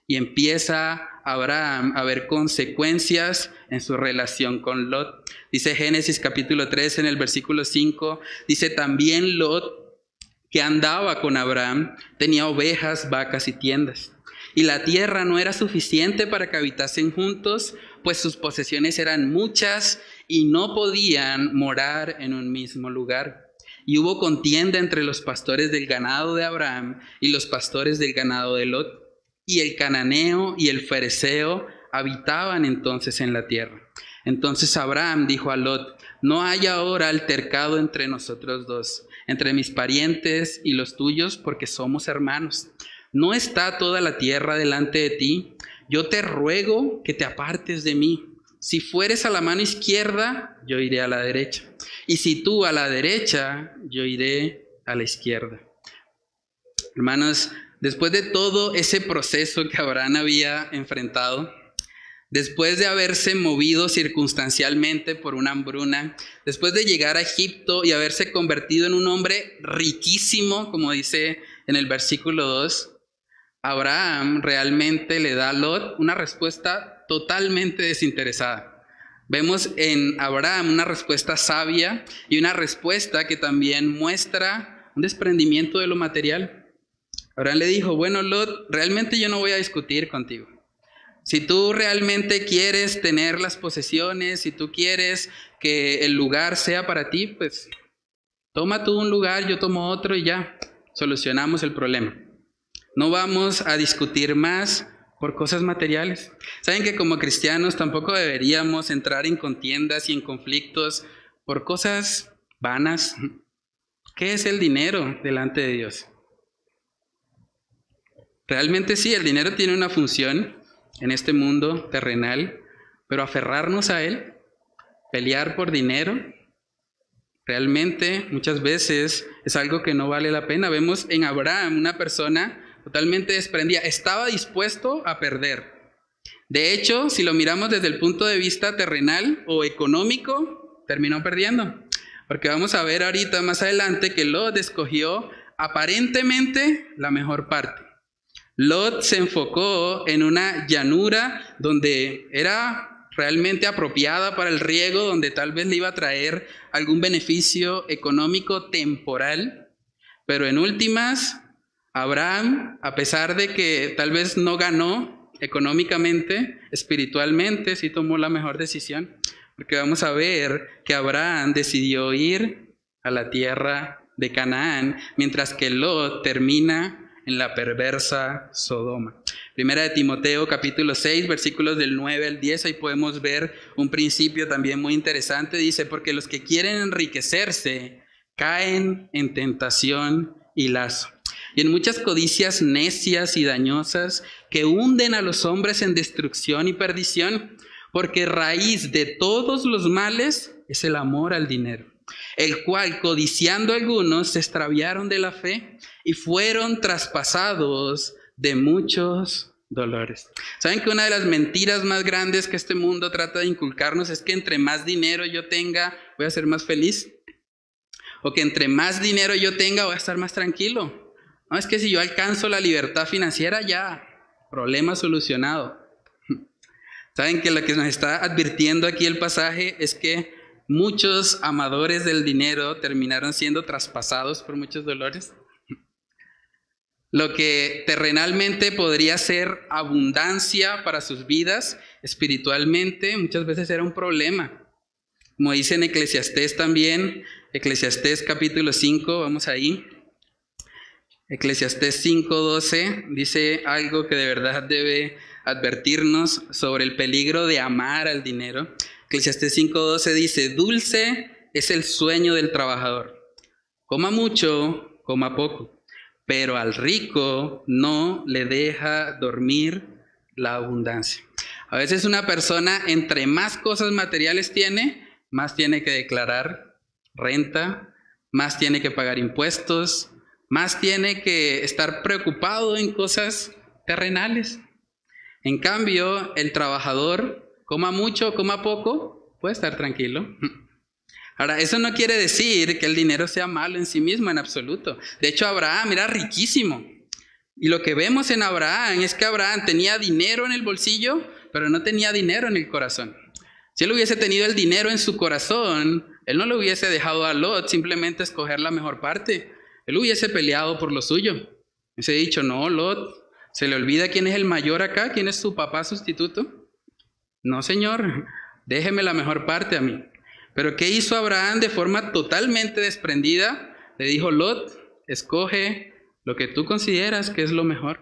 Y empieza Abraham a ver consecuencias en su relación con Lot. Dice Génesis capítulo 3 en el versículo 5, dice también Lot que andaba con Abraham tenía ovejas, vacas y tiendas. Y la tierra no era suficiente para que habitasen juntos, pues sus posesiones eran muchas y no podían morar en un mismo lugar. Y hubo contienda entre los pastores del ganado de Abraham y los pastores del ganado de Lot. Y el cananeo y el fereceo habitaban entonces en la tierra. Entonces Abraham dijo a Lot, no hay ahora altercado entre nosotros dos, entre mis parientes y los tuyos, porque somos hermanos. ¿No está toda la tierra delante de ti? Yo te ruego que te apartes de mí. Si fueres a la mano izquierda, yo iré a la derecha. Y si tú a la derecha, yo iré a la izquierda. Hermanos, después de todo ese proceso que Abraham había enfrentado, después de haberse movido circunstancialmente por una hambruna, después de llegar a Egipto y haberse convertido en un hombre riquísimo, como dice en el versículo 2, Abraham realmente le da a Lot una respuesta totalmente desinteresada. Vemos en Abraham una respuesta sabia y una respuesta que también muestra un desprendimiento de lo material. Abraham le dijo, bueno, Lot, realmente yo no voy a discutir contigo. Si tú realmente quieres tener las posesiones, si tú quieres que el lugar sea para ti, pues toma tú un lugar, yo tomo otro y ya, solucionamos el problema. No vamos a discutir más por cosas materiales. Saben que como cristianos tampoco deberíamos entrar en contiendas y en conflictos por cosas vanas. ¿Qué es el dinero delante de Dios? Realmente sí, el dinero tiene una función en este mundo terrenal, pero aferrarnos a él, pelear por dinero, realmente muchas veces es algo que no vale la pena. Vemos en Abraham una persona totalmente desprendida, estaba dispuesto a perder. De hecho, si lo miramos desde el punto de vista terrenal o económico, terminó perdiendo. Porque vamos a ver ahorita más adelante que Lot escogió aparentemente la mejor parte. Lot se enfocó en una llanura donde era realmente apropiada para el riego, donde tal vez le iba a traer algún beneficio económico temporal, pero en últimas Abraham, a pesar de que tal vez no ganó económicamente, espiritualmente, sí tomó la mejor decisión, porque vamos a ver que Abraham decidió ir a la tierra de Canaán, mientras que Lot termina en la perversa Sodoma. Primera de Timoteo capítulo 6 versículos del 9 al 10, ahí podemos ver un principio también muy interesante, dice, porque los que quieren enriquecerse caen en tentación y lazo. Y en muchas codicias necias y dañosas que hunden a los hombres en destrucción y perdición, porque raíz de todos los males es el amor al dinero, el cual codiciando algunos se extraviaron de la fe y fueron traspasados de muchos dolores. ¿Saben que una de las mentiras más grandes que este mundo trata de inculcarnos es que entre más dinero yo tenga, voy a ser más feliz? O que entre más dinero yo tenga, voy a estar más tranquilo. No, es que si yo alcanzo la libertad financiera, ya, problema solucionado. Saben que lo que nos está advirtiendo aquí el pasaje es que muchos amadores del dinero terminaron siendo traspasados por muchos dolores. Lo que terrenalmente podría ser abundancia para sus vidas, espiritualmente muchas veces era un problema. Como dice en Eclesiastés también, Eclesiastés capítulo 5, vamos ahí. Eclesiastés 5:12 dice algo que de verdad debe advertirnos sobre el peligro de amar al dinero. Eclesiastés 5:12 dice, dulce es el sueño del trabajador. Coma mucho, coma poco, pero al rico no le deja dormir la abundancia. A veces una persona entre más cosas materiales tiene, más tiene que declarar renta, más tiene que pagar impuestos, más tiene que estar preocupado en cosas terrenales. En cambio, el trabajador, coma mucho, coma poco, puede estar tranquilo. Ahora, eso no quiere decir que el dinero sea malo en sí mismo, en absoluto. De hecho, Abraham era riquísimo. Y lo que vemos en Abraham es que Abraham tenía dinero en el bolsillo, pero no tenía dinero en el corazón. Si él hubiese tenido el dinero en su corazón, él no le hubiese dejado a Lot simplemente escoger la mejor parte. Él hubiese peleado por lo suyo. Hubiese dicho, no, Lot, ¿se le olvida quién es el mayor acá? ¿Quién es su papá sustituto? No, Señor, déjeme la mejor parte a mí. Pero ¿qué hizo Abraham de forma totalmente desprendida? Le dijo, Lot, escoge lo que tú consideras que es lo mejor.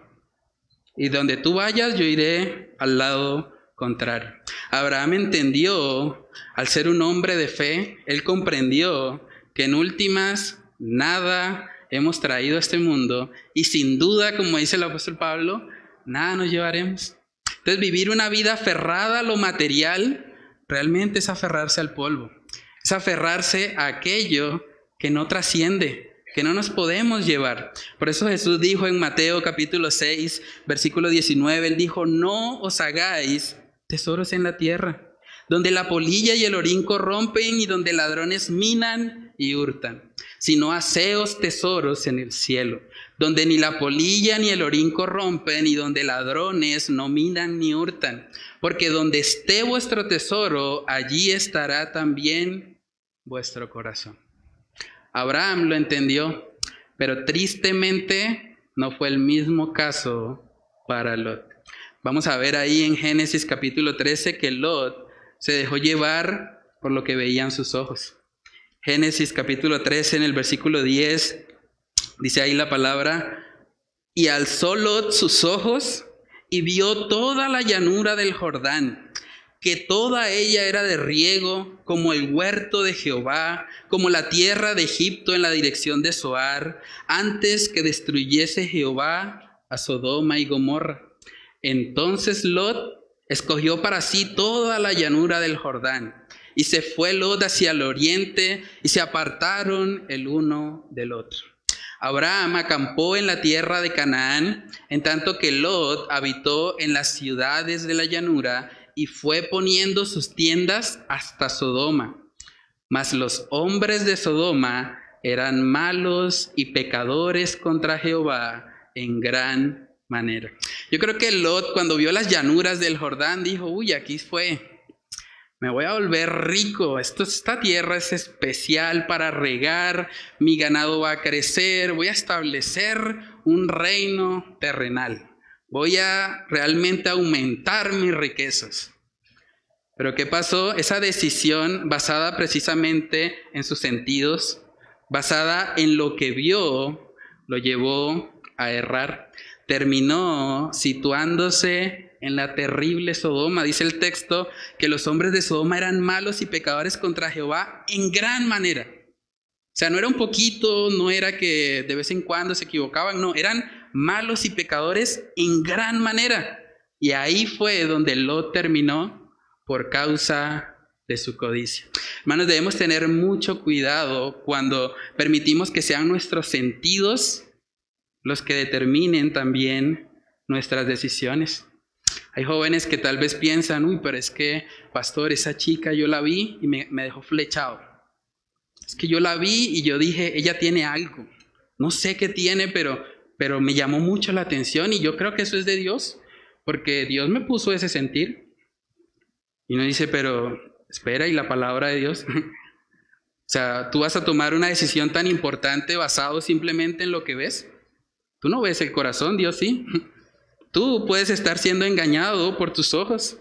Y donde tú vayas, yo iré al lado contrario. Abraham entendió, al ser un hombre de fe, él comprendió que en últimas nada hemos traído a este mundo y sin duda, como dice el apóstol Pablo, nada nos llevaremos. Entonces vivir una vida aferrada a lo material realmente es aferrarse al polvo, es aferrarse a aquello que no trasciende, que no nos podemos llevar. Por eso Jesús dijo en Mateo capítulo 6, versículo 19, él dijo, no os hagáis tesoros en la tierra, donde la polilla y el orín corrompen y donde ladrones minan y hurtan, sino aseos tesoros en el cielo, donde ni la polilla ni el orín corrompen y donde ladrones no minan ni hurtan, porque donde esté vuestro tesoro, allí estará también vuestro corazón. Abraham lo entendió, pero tristemente no fue el mismo caso para Lot. Vamos a ver ahí en Génesis capítulo 13 que Lot se dejó llevar por lo que veían sus ojos. Génesis capítulo 13 en el versículo 10 dice ahí la palabra, y alzó Lot sus ojos y vio toda la llanura del Jordán, que toda ella era de riego, como el huerto de Jehová, como la tierra de Egipto en la dirección de Zoar, antes que destruyese Jehová a Sodoma y Gomorra. Entonces Lot escogió para sí toda la llanura del Jordán, y se fue Lot hacia el oriente, y se apartaron el uno del otro. Abraham acampó en la tierra de Canaán, en tanto que Lot habitó en las ciudades de la llanura, y fue poniendo sus tiendas hasta Sodoma. Mas los hombres de Sodoma eran malos y pecadores contra Jehová en gran manera. Yo creo que Lot cuando vio las llanuras del Jordán dijo, uy, aquí fue, me voy a volver rico, esta tierra es especial para regar, mi ganado va a crecer, voy a establecer un reino terrenal, voy a realmente aumentar mis riquezas. Pero ¿qué pasó? Esa decisión basada precisamente en sus sentidos, basada en lo que vio, lo llevó a errar. Terminó situándose en la terrible Sodoma. Dice el texto que los hombres de Sodoma eran malos y pecadores contra Jehová en gran manera. O sea, no era un poquito, no era que de vez en cuando se equivocaban, no, eran malos y pecadores en gran manera. Y ahí fue donde Lot terminó por causa de su codicia. Hermanos, debemos tener mucho cuidado cuando permitimos que sean nuestros sentidos los que determinen también nuestras decisiones. Hay jóvenes que tal vez piensan, uy, pero es que, pastor, esa chica yo la vi y me, dejó flechado. Es que yo la vi y yo dije, ella tiene algo. No sé qué tiene, pero, pero me llamó mucho la atención y yo creo que eso es de Dios, porque Dios me puso ese sentir. Y uno dice, pero espera, ¿y la palabra de Dios? o sea, tú vas a tomar una decisión tan importante basado simplemente en lo que ves. Tú no ves el corazón, Dios sí. Tú puedes estar siendo engañado por tus ojos.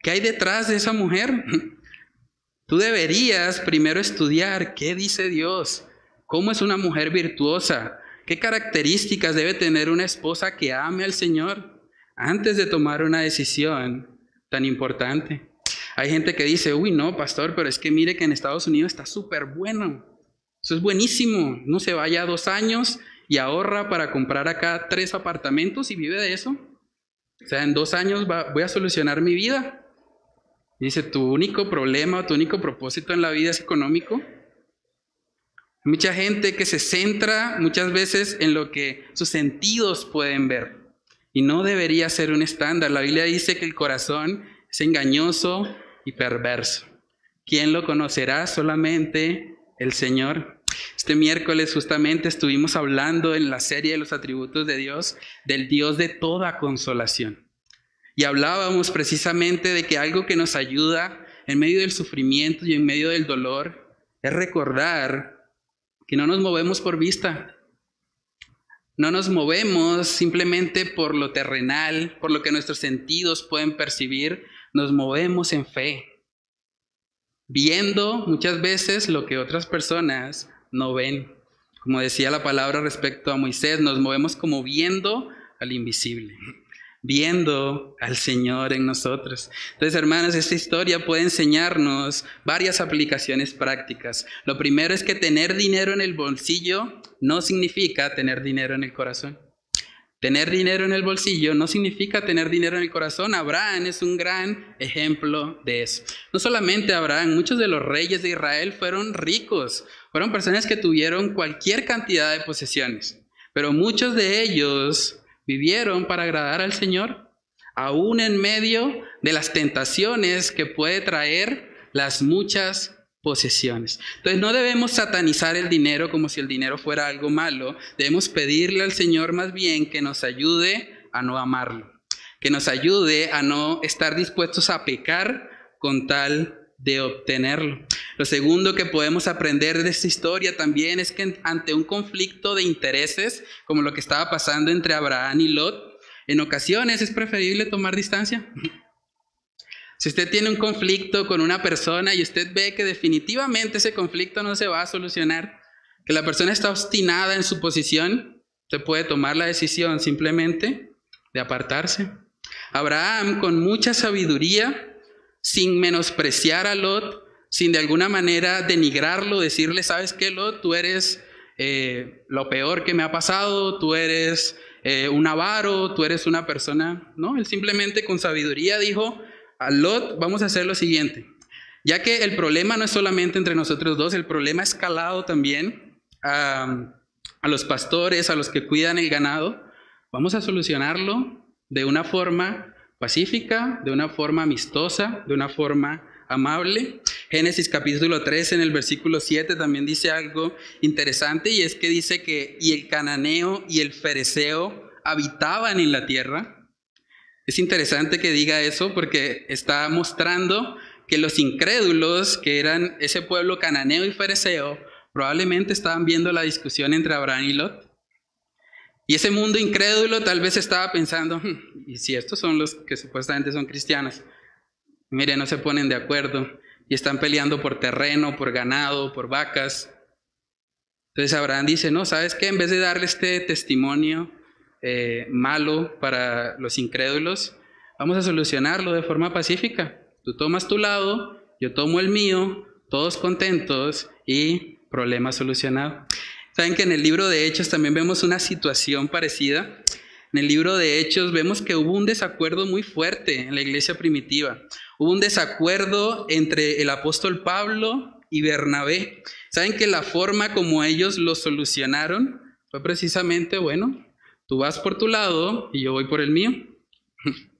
¿Qué hay detrás de esa mujer? Tú deberías primero estudiar qué dice Dios, cómo es una mujer virtuosa, qué características debe tener una esposa que ame al Señor antes de tomar una decisión tan importante. Hay gente que dice, uy, no, pastor, pero es que mire que en Estados Unidos está súper bueno. Eso es buenísimo. No se vaya dos años y ahorra para comprar acá tres apartamentos y vive de eso. O sea, en dos años voy a solucionar mi vida. dice, tu único problema, tu único propósito en la vida es económico. Mucha gente que se centra muchas veces en lo que sus sentidos pueden ver. Y no debería ser un estándar. La Biblia dice que el corazón es engañoso y perverso. ¿Quién lo conocerá? Solamente el Señor. Este miércoles justamente estuvimos hablando en la serie de los atributos de Dios del Dios de toda consolación. Y hablábamos precisamente de que algo que nos ayuda en medio del sufrimiento y en medio del dolor es recordar que no nos movemos por vista. No nos movemos simplemente por lo terrenal, por lo que nuestros sentidos pueden percibir, nos movemos en fe, viendo muchas veces lo que otras personas no ven. Como decía la palabra respecto a Moisés, nos movemos como viendo al invisible, viendo al Señor en nosotros. Entonces, hermanos, esta historia puede enseñarnos varias aplicaciones prácticas. Lo primero es que tener dinero en el bolsillo no significa tener dinero en el corazón. Tener dinero en el bolsillo no significa tener dinero en el corazón. Abraham es un gran ejemplo de eso. No solamente Abraham, muchos de los reyes de Israel fueron ricos, fueron personas que tuvieron cualquier cantidad de posesiones, pero muchos de ellos vivieron para agradar al Señor, aún en medio de las tentaciones que puede traer las muchas posesiones. Entonces no debemos satanizar el dinero como si el dinero fuera algo malo, debemos pedirle al Señor más bien que nos ayude a no amarlo, que nos ayude a no estar dispuestos a pecar con tal de obtenerlo. Lo segundo que podemos aprender de esta historia también es que ante un conflicto de intereses, como lo que estaba pasando entre Abraham y Lot, en ocasiones es preferible tomar distancia. Si usted tiene un conflicto con una persona y usted ve que definitivamente ese conflicto no se va a solucionar, que la persona está obstinada en su posición, usted puede tomar la decisión simplemente de apartarse. Abraham, con mucha sabiduría, sin menospreciar a Lot, sin de alguna manera denigrarlo, decirle, sabes qué, Lot, tú eres eh, lo peor que me ha pasado, tú eres eh, un avaro, tú eres una persona, no, él simplemente con sabiduría dijo, a Lot vamos a hacer lo siguiente, ya que el problema no es solamente entre nosotros dos, el problema ha escalado también a, a los pastores, a los que cuidan el ganado, vamos a solucionarlo de una forma pacífica, de una forma amistosa, de una forma amable. Génesis capítulo 3 en el versículo 7 también dice algo interesante y es que dice que y el cananeo y el fereceo habitaban en la tierra. Es interesante que diga eso porque está mostrando que los incrédulos, que eran ese pueblo cananeo y fereceo, probablemente estaban viendo la discusión entre Abraham y Lot. Y ese mundo incrédulo tal vez estaba pensando, hmm, ¿y si estos son los que supuestamente son cristianos? Mire, no se ponen de acuerdo y están peleando por terreno, por ganado, por vacas. Entonces Abraham dice, no, ¿sabes qué? En vez de darle este testimonio eh, malo para los incrédulos, vamos a solucionarlo de forma pacífica. Tú tomas tu lado, yo tomo el mío, todos contentos y problema solucionado. Saben que en el libro de Hechos también vemos una situación parecida. En el libro de Hechos vemos que hubo un desacuerdo muy fuerte en la iglesia primitiva. Hubo un desacuerdo entre el apóstol Pablo y Bernabé. Saben que la forma como ellos lo solucionaron fue precisamente, bueno, tú vas por tu lado y yo voy por el mío.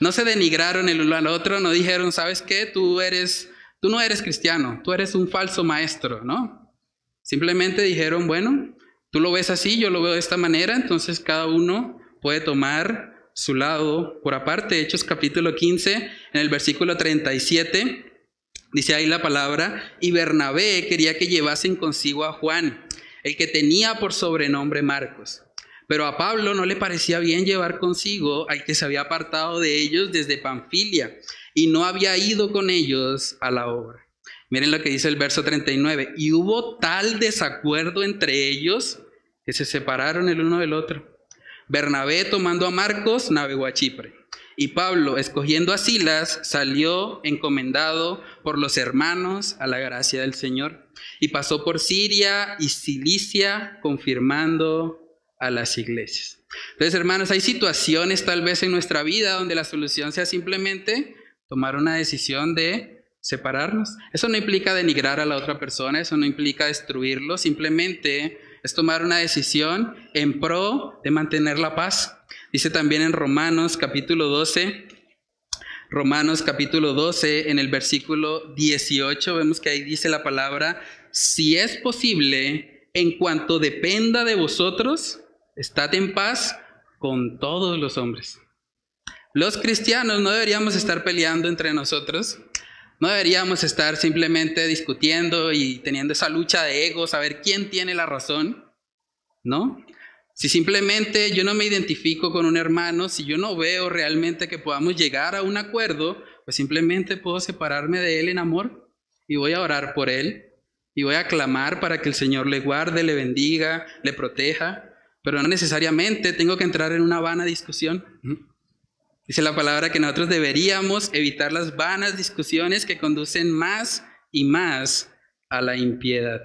No se denigraron el uno al otro, no dijeron, ¿sabes qué? Tú eres, tú no eres cristiano, tú eres un falso maestro, ¿no? Simplemente dijeron, bueno, tú lo ves así, yo lo veo de esta manera, entonces cada uno puede tomar su lado por aparte. Hechos capítulo 15, en el versículo 37, dice ahí la palabra, y Bernabé quería que llevasen consigo a Juan, el que tenía por sobrenombre Marcos. Pero a Pablo no le parecía bien llevar consigo al que se había apartado de ellos desde Panfilia y no había ido con ellos a la obra. Miren lo que dice el verso 39. Y hubo tal desacuerdo entre ellos que se separaron el uno del otro. Bernabé tomando a Marcos navegó a Chipre. Y Pablo, escogiendo a Silas, salió encomendado por los hermanos a la gracia del Señor. Y pasó por Siria y Cilicia, confirmando a las iglesias. Entonces, hermanos, hay situaciones tal vez en nuestra vida donde la solución sea simplemente tomar una decisión de separarnos. Eso no implica denigrar a la otra persona, eso no implica destruirlo, simplemente es tomar una decisión en pro de mantener la paz. Dice también en Romanos capítulo 12, Romanos capítulo 12, en el versículo 18, vemos que ahí dice la palabra, si es posible, en cuanto dependa de vosotros, estad en paz con todos los hombres. Los cristianos no deberíamos estar peleando entre nosotros, no deberíamos estar simplemente discutiendo y teniendo esa lucha de egos, a ver quién tiene la razón, ¿no? Si simplemente yo no me identifico con un hermano, si yo no veo realmente que podamos llegar a un acuerdo, pues simplemente puedo separarme de él en amor y voy a orar por él y voy a clamar para que el Señor le guarde, le bendiga, le proteja, pero no necesariamente tengo que entrar en una vana discusión. Dice la palabra que nosotros deberíamos evitar las vanas discusiones que conducen más y más a la impiedad.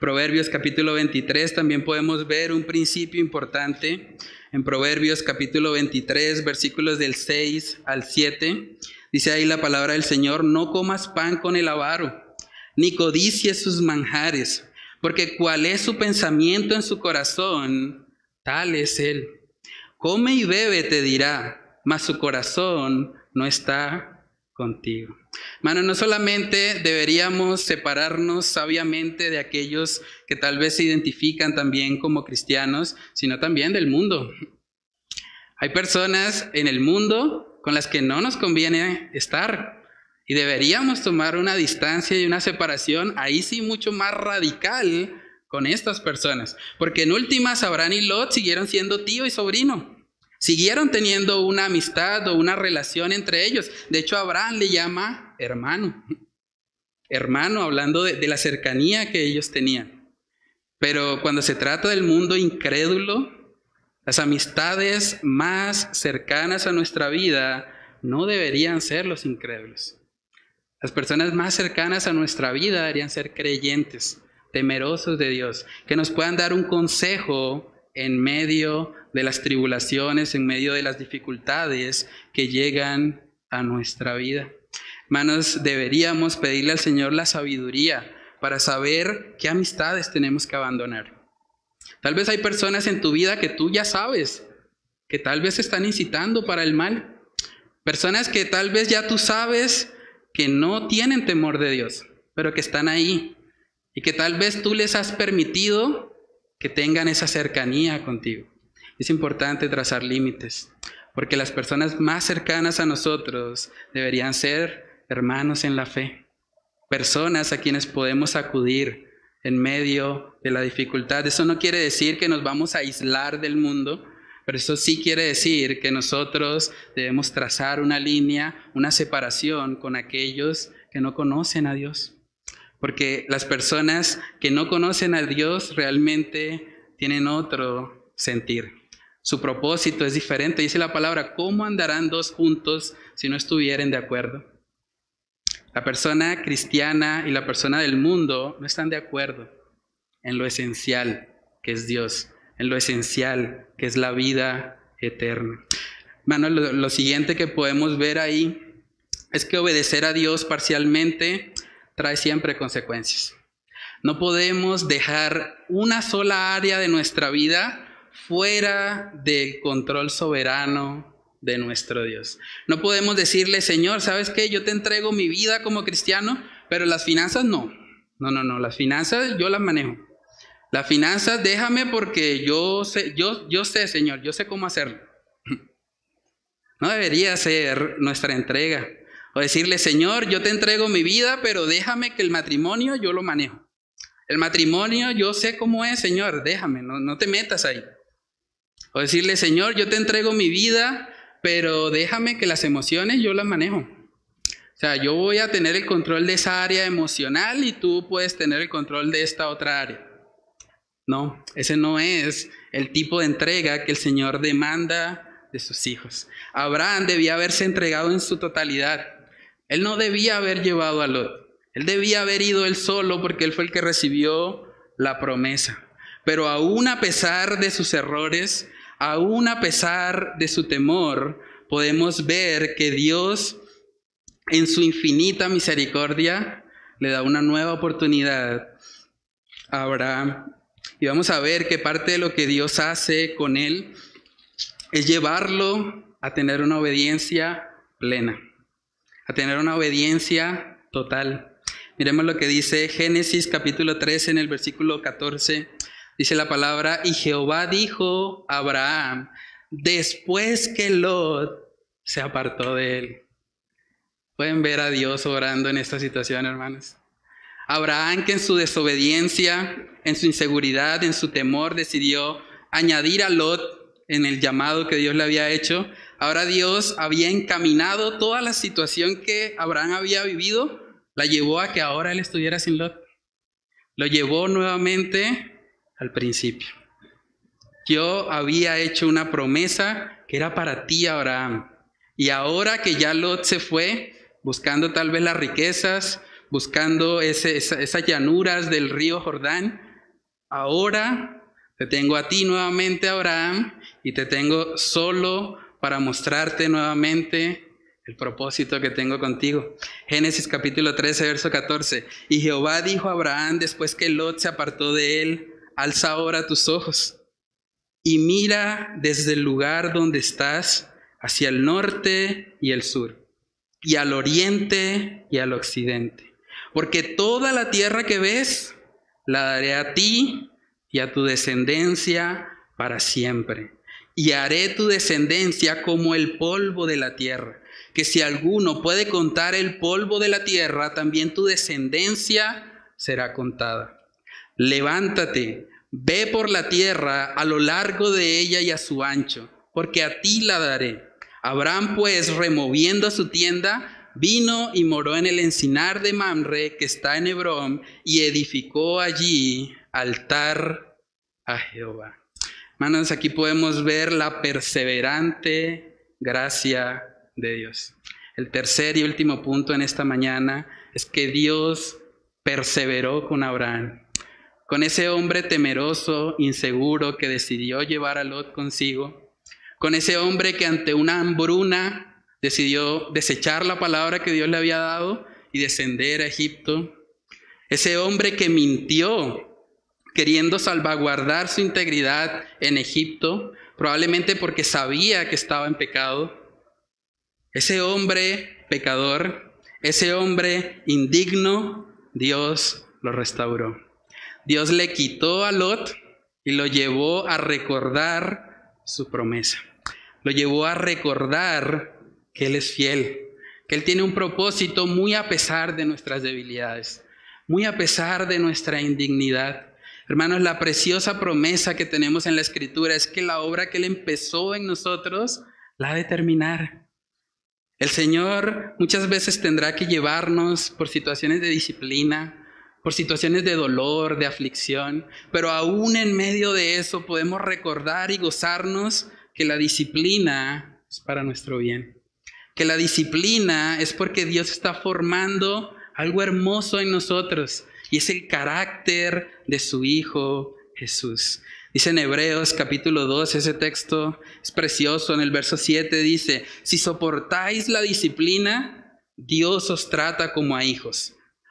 Proverbios capítulo 23 también podemos ver un principio importante. En Proverbios capítulo 23, versículos del 6 al 7, dice ahí la palabra del Señor, no comas pan con el avaro, ni codicies sus manjares, porque cual es su pensamiento en su corazón, tal es él. Come y bebe, te dirá mas su corazón no está contigo. Mano, no solamente deberíamos separarnos sabiamente de aquellos que tal vez se identifican también como cristianos, sino también del mundo. Hay personas en el mundo con las que no nos conviene estar y deberíamos tomar una distancia y una separación ahí sí mucho más radical con estas personas, porque en últimas Abraham y Lot siguieron siendo tío y sobrino. Siguieron teniendo una amistad o una relación entre ellos. De hecho, Abraham le llama hermano. Hermano, hablando de, la cercanía que ellos tenían. Pero cuando se trata del mundo incrédulo, las amistades más cercanas a nuestra vida no deberían ser los incrédulos. Las personas más cercanas a nuestra vida deberían ser creyentes, temerosos de Dios, que nos puedan dar un consejo en medio de las tribulaciones, en medio de las dificultades que llegan a nuestra vida. Hermanos, deberíamos pedirle al Señor la sabiduría para saber qué amistades tenemos que abandonar. Tal vez hay personas en tu vida que tú ya sabes que tal vez están incitando para el mal. Personas que tal vez ya tú sabes que no tienen temor de Dios, pero que están ahí. Y que tal vez tú les has permitido que tengan esa cercanía contigo. Es importante trazar límites, porque las personas más cercanas a nosotros deberían ser hermanos en la fe, personas a quienes podemos acudir en medio de la dificultad. Eso no quiere decir que nos vamos a aislar del mundo, pero eso sí quiere decir que nosotros debemos trazar una línea, una separación con aquellos que no conocen a Dios. Porque las personas que no conocen a Dios realmente tienen otro sentir. Su propósito es diferente. Dice la palabra, ¿cómo andarán dos juntos si no estuvieran de acuerdo? La persona cristiana y la persona del mundo no están de acuerdo en lo esencial que es Dios, en lo esencial que es la vida eterna. Bueno, lo, lo siguiente que podemos ver ahí es que obedecer a Dios parcialmente trae siempre consecuencias. No podemos dejar una sola área de nuestra vida fuera del control soberano de nuestro Dios. No podemos decirle, Señor, ¿sabes qué? Yo te entrego mi vida como cristiano, pero las finanzas no. No, no, no, las finanzas yo las manejo. Las finanzas déjame porque yo sé, yo, yo sé, Señor, yo sé cómo hacerlo. No debería ser nuestra entrega. O decirle, Señor, yo te entrego mi vida, pero déjame que el matrimonio yo lo manejo. El matrimonio yo sé cómo es, Señor, déjame, no, no te metas ahí. O decirle, Señor, yo te entrego mi vida, pero déjame que las emociones yo las manejo. O sea, yo voy a tener el control de esa área emocional y tú puedes tener el control de esta otra área. No, ese no es el tipo de entrega que el Señor demanda de sus hijos. Abraham debía haberse entregado en su totalidad. Él no debía haber llevado a Lot. Él debía haber ido él solo porque él fue el que recibió la promesa. Pero aún a pesar de sus errores, aún a pesar de su temor, podemos ver que Dios en su infinita misericordia le da una nueva oportunidad a Abraham. Y vamos a ver que parte de lo que Dios hace con él es llevarlo a tener una obediencia plena, a tener una obediencia total. Miremos lo que dice Génesis capítulo 13 en el versículo 14. Dice la palabra, y Jehová dijo a Abraham, después que Lot se apartó de él. Pueden ver a Dios orando en esta situación, hermanos. Abraham que en su desobediencia, en su inseguridad, en su temor, decidió añadir a Lot en el llamado que Dios le había hecho. Ahora Dios había encaminado toda la situación que Abraham había vivido, la llevó a que ahora él estuviera sin Lot. Lo llevó nuevamente al principio. Yo había hecho una promesa que era para ti, Abraham. Y ahora que ya Lot se fue, buscando tal vez las riquezas, buscando esas llanuras del río Jordán, ahora te tengo a ti nuevamente, Abraham, y te tengo solo para mostrarte nuevamente el propósito que tengo contigo. Génesis capítulo 13, verso 14. Y Jehová dijo a Abraham después que Lot se apartó de él, alza ahora tus ojos y mira desde el lugar donde estás hacia el norte y el sur. y al oriente y al occidente. Porque toda la tierra que ves, la daré a ti y a tu descendencia para siempre. Y haré tu descendencia como el polvo de la tierra, que si alguno puede contar el polvo de la tierra, también tu descendencia será contada. Levántate, ve por la tierra a lo largo de ella y a su ancho, porque a ti la daré. Abraham pues, removiendo su tienda, vino y moró en el encinar de Mamre, que está en Hebrón, y edificó allí altar a Jehová. Hermanos, aquí podemos ver la perseverante gracia de Dios. El tercer y último punto en esta mañana es que Dios perseveró con Abraham, con ese hombre temeroso, inseguro, que decidió llevar a Lot consigo, con ese hombre que ante una hambruna decidió desechar la palabra que Dios le había dado y descender a Egipto, ese hombre que mintió queriendo salvaguardar su integridad en Egipto, probablemente porque sabía que estaba en pecado. Ese hombre pecador, ese hombre indigno, Dios lo restauró. Dios le quitó a Lot y lo llevó a recordar su promesa. Lo llevó a recordar que Él es fiel, que Él tiene un propósito muy a pesar de nuestras debilidades, muy a pesar de nuestra indignidad. Hermanos, la preciosa promesa que tenemos en la Escritura es que la obra que Él empezó en nosotros la ha de terminar. El Señor muchas veces tendrá que llevarnos por situaciones de disciplina, por situaciones de dolor, de aflicción, pero aún en medio de eso podemos recordar y gozarnos que la disciplina es para nuestro bien, que la disciplina es porque Dios está formando algo hermoso en nosotros y es el carácter de su Hijo Jesús. Dice en Hebreos capítulo 2, ese texto es precioso, en el verso 7 dice, si soportáis la disciplina, Dios os trata como a hijos.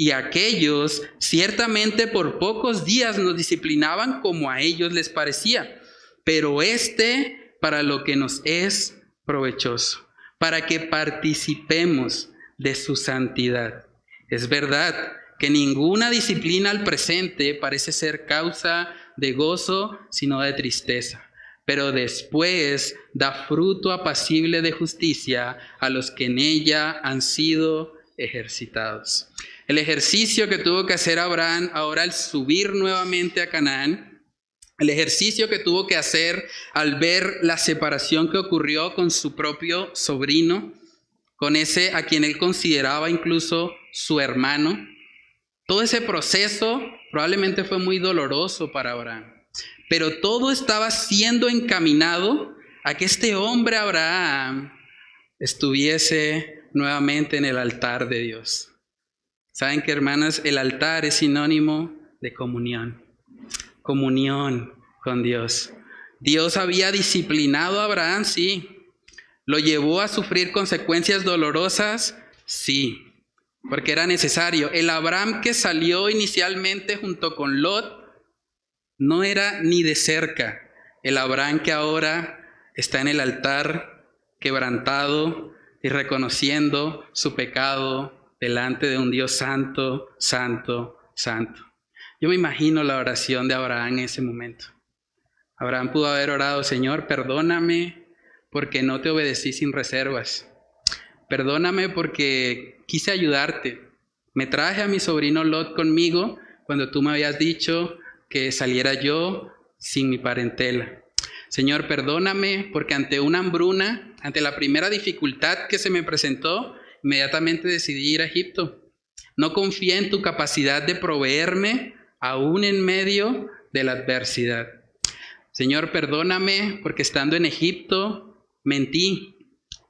Y aquellos ciertamente por pocos días nos disciplinaban como a ellos les parecía, pero este para lo que nos es provechoso, para que participemos de su santidad. Es verdad que ninguna disciplina al presente parece ser causa de gozo, sino de tristeza, pero después da fruto apacible de justicia a los que en ella han sido ejercitados. El ejercicio que tuvo que hacer Abraham ahora al subir nuevamente a Canaán, el ejercicio que tuvo que hacer al ver la separación que ocurrió con su propio sobrino, con ese a quien él consideraba incluso su hermano, todo ese proceso probablemente fue muy doloroso para Abraham, pero todo estaba siendo encaminado a que este hombre Abraham estuviese nuevamente en el altar de Dios. Saben que hermanas, el altar es sinónimo de comunión, comunión con Dios. Dios había disciplinado a Abraham, sí. Lo llevó a sufrir consecuencias dolorosas, sí porque era necesario. El Abraham que salió inicialmente junto con Lot no era ni de cerca el Abraham que ahora está en el altar quebrantado y reconociendo su pecado delante de un Dios santo, santo, santo. Yo me imagino la oración de Abraham en ese momento. Abraham pudo haber orado, Señor, perdóname porque no te obedecí sin reservas. Perdóname porque quise ayudarte. Me traje a mi sobrino Lot conmigo cuando tú me habías dicho que saliera yo sin mi parentela. Señor, perdóname porque ante una hambruna, ante la primera dificultad que se me presentó, inmediatamente decidí ir a Egipto. No confié en tu capacidad de proveerme aún en medio de la adversidad. Señor, perdóname porque estando en Egipto mentí,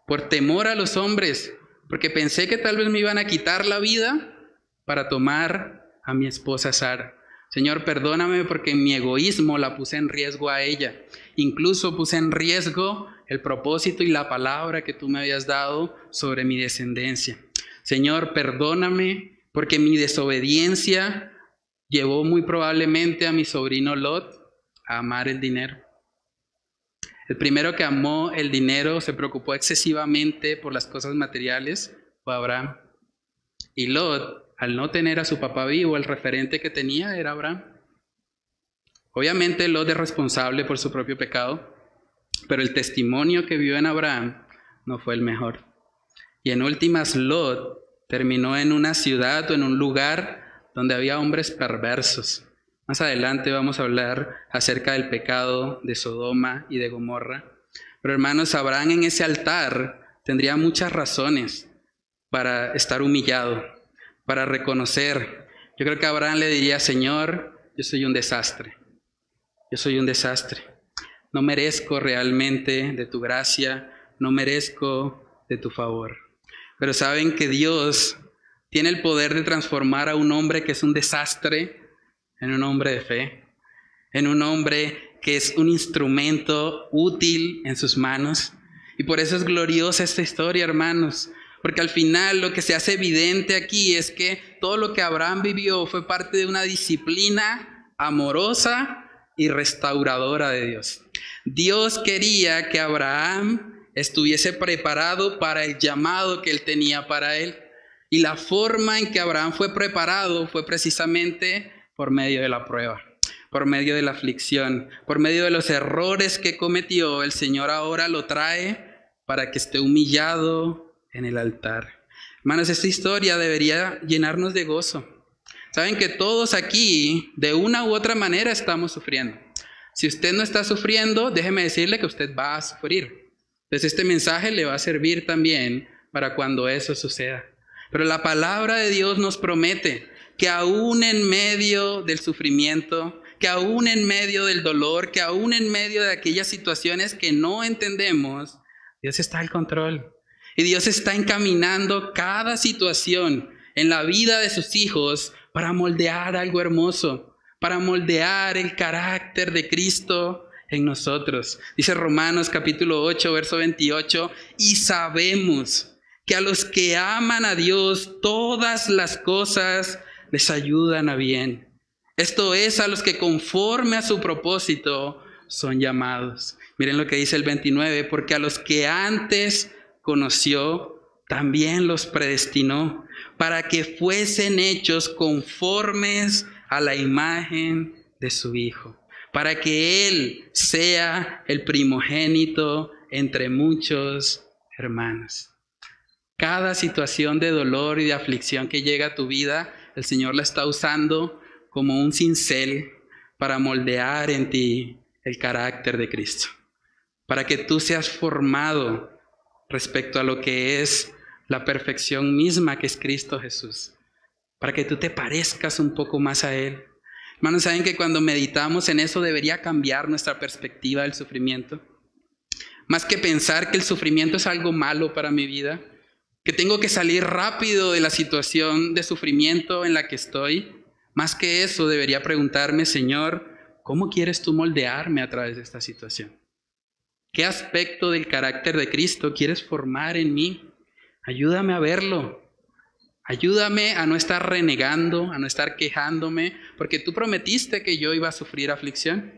por temor a los hombres, porque pensé que tal vez me iban a quitar la vida para tomar a mi esposa Sara. Señor, perdóname porque mi egoísmo la puse en riesgo a ella. Incluso puse en riesgo el propósito y la palabra que tú me habías dado sobre mi descendencia. Señor, perdóname porque mi desobediencia llevó muy probablemente a mi sobrino Lot a amar el dinero. El primero que amó el dinero, se preocupó excesivamente por las cosas materiales, fue Abraham. Y Lot, al no tener a su papá vivo, el referente que tenía era Abraham. Obviamente Lot es responsable por su propio pecado, pero el testimonio que vio en Abraham no fue el mejor. Y en últimas, Lot terminó en una ciudad o en un lugar donde había hombres perversos, más adelante vamos a hablar acerca del pecado de Sodoma y de Gomorra. Pero hermanos, Abraham en ese altar tendría muchas razones para estar humillado, para reconocer. Yo creo que Abraham le diría, Señor, yo soy un desastre. Yo soy un desastre. No merezco realmente de tu gracia, no merezco de tu favor. Pero saben que Dios tiene el poder de transformar a un hombre que es un desastre en un hombre de fe, en un hombre que es un instrumento útil en sus manos. Y por eso es gloriosa esta historia, hermanos, porque al final lo que se hace evidente aquí es que todo lo que Abraham vivió fue parte de una disciplina amorosa y restauradora de Dios. Dios quería que Abraham estuviese preparado para el llamado que él tenía para él. Y la forma en que Abraham fue preparado fue precisamente por medio de la prueba, por medio de la aflicción, por medio de los errores que cometió, el Señor ahora lo trae para que esté humillado en el altar. Hermanos, esta historia debería llenarnos de gozo. Saben que todos aquí, de una u otra manera, estamos sufriendo. Si usted no está sufriendo, déjeme decirle que usted va a sufrir. Entonces este mensaje le va a servir también para cuando eso suceda. Pero la palabra de Dios nos promete que aún en medio del sufrimiento, que aún en medio del dolor, que aún en medio de aquellas situaciones que no entendemos, Dios está al control. Y Dios está encaminando cada situación en la vida de sus hijos para moldear algo hermoso, para moldear el carácter de Cristo en nosotros. Dice Romanos capítulo 8, verso 28, y sabemos que a los que aman a Dios todas las cosas les ayudan a bien. Esto es a los que conforme a su propósito son llamados. Miren lo que dice el 29, porque a los que antes conoció, también los predestinó para que fuesen hechos conformes a la imagen de su Hijo, para que Él sea el primogénito entre muchos hermanos. Cada situación de dolor y de aflicción que llega a tu vida el Señor la está usando como un cincel para moldear en ti el carácter de Cristo, para que tú seas formado respecto a lo que es la perfección misma que es Cristo Jesús, para que tú te parezcas un poco más a Él. Hermanos, ¿saben que cuando meditamos en eso debería cambiar nuestra perspectiva del sufrimiento? Más que pensar que el sufrimiento es algo malo para mi vida, que tengo que salir rápido de la situación de sufrimiento en la que estoy. Más que eso, debería preguntarme, Señor, ¿cómo quieres tú moldearme a través de esta situación? ¿Qué aspecto del carácter de Cristo quieres formar en mí? Ayúdame a verlo. Ayúdame a no estar renegando, a no estar quejándome, porque tú prometiste que yo iba a sufrir aflicción.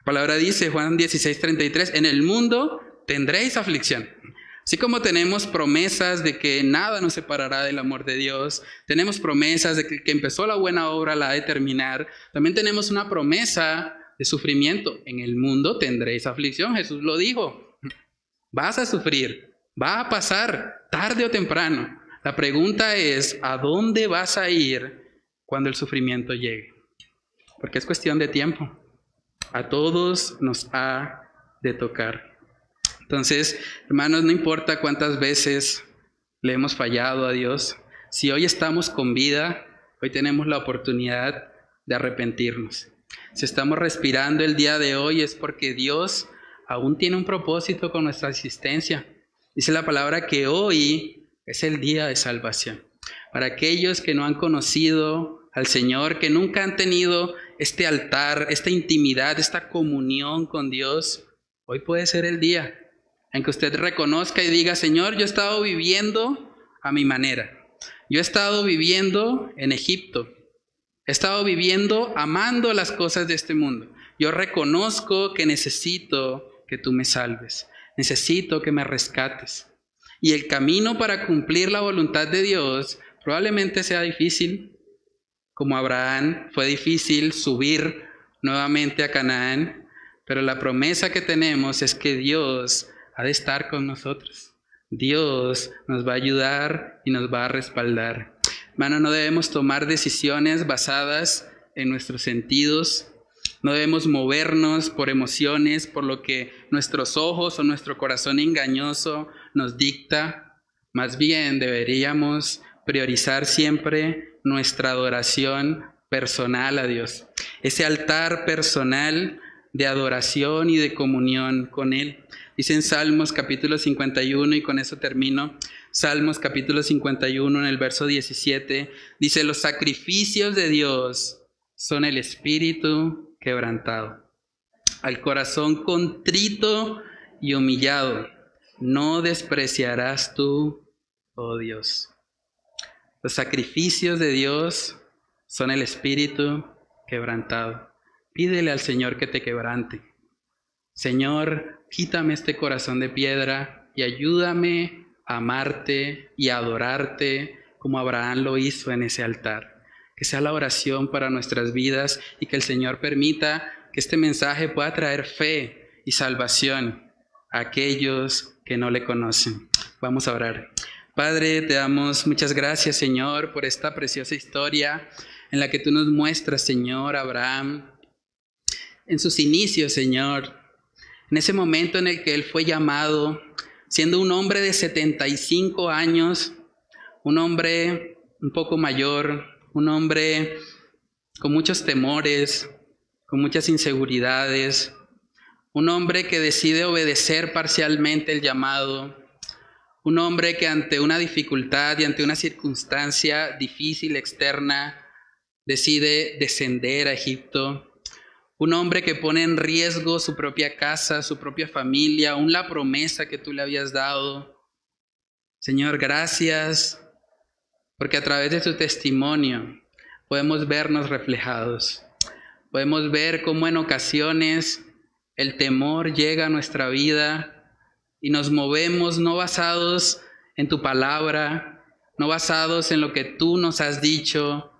La palabra dice, Juan 16:33, en el mundo tendréis aflicción. Así como tenemos promesas de que nada nos separará del amor de Dios, tenemos promesas de que que empezó la buena obra la ha de terminar, también tenemos una promesa de sufrimiento. En el mundo tendréis aflicción, Jesús lo dijo. Vas a sufrir, va a pasar tarde o temprano. La pregunta es, ¿a dónde vas a ir cuando el sufrimiento llegue? Porque es cuestión de tiempo. A todos nos ha de tocar. Entonces, hermanos, no importa cuántas veces le hemos fallado a Dios, si hoy estamos con vida, hoy tenemos la oportunidad de arrepentirnos. Si estamos respirando el día de hoy es porque Dios aún tiene un propósito con nuestra existencia. Dice la palabra que hoy es el día de salvación. Para aquellos que no han conocido al Señor, que nunca han tenido este altar, esta intimidad, esta comunión con Dios, hoy puede ser el día en que usted reconozca y diga, Señor, yo he estado viviendo a mi manera. Yo he estado viviendo en Egipto. He estado viviendo amando las cosas de este mundo. Yo reconozco que necesito que tú me salves. Necesito que me rescates. Y el camino para cumplir la voluntad de Dios probablemente sea difícil, como Abraham fue difícil subir nuevamente a Canaán, pero la promesa que tenemos es que Dios ha de estar con nosotros. Dios nos va a ayudar y nos va a respaldar. Hermano, no debemos tomar decisiones basadas en nuestros sentidos. No debemos movernos por emociones, por lo que nuestros ojos o nuestro corazón engañoso nos dicta. Más bien deberíamos priorizar siempre nuestra adoración personal a Dios. Ese altar personal de adoración y de comunión con Él. Dice en Salmos capítulo 51 y con eso termino. Salmos capítulo 51 en el verso 17 dice, los sacrificios de Dios son el espíritu quebrantado, al corazón contrito y humillado, no despreciarás tú, oh Dios. Los sacrificios de Dios son el espíritu quebrantado. Pídele al Señor que te quebrante. Señor, quítame este corazón de piedra y ayúdame a amarte y a adorarte como Abraham lo hizo en ese altar. Que sea la oración para nuestras vidas y que el Señor permita que este mensaje pueda traer fe y salvación aquellos que no le conocen. Vamos a orar. Padre, te damos muchas gracias, Señor, por esta preciosa historia en la que tú nos muestras, Señor, Abraham, en sus inicios, Señor, en ese momento en el que él fue llamado, siendo un hombre de 75 años, un hombre un poco mayor, un hombre con muchos temores, con muchas inseguridades, un hombre que decide obedecer parcialmente el llamado, un hombre que ante una dificultad y ante una circunstancia difícil externa decide descender a Egipto, un hombre que pone en riesgo su propia casa, su propia familia, aún la promesa que tú le habías dado. Señor, gracias porque a través de tu testimonio podemos vernos reflejados. Podemos ver cómo en ocasiones el temor llega a nuestra vida y nos movemos no basados en tu palabra, no basados en lo que tú nos has dicho,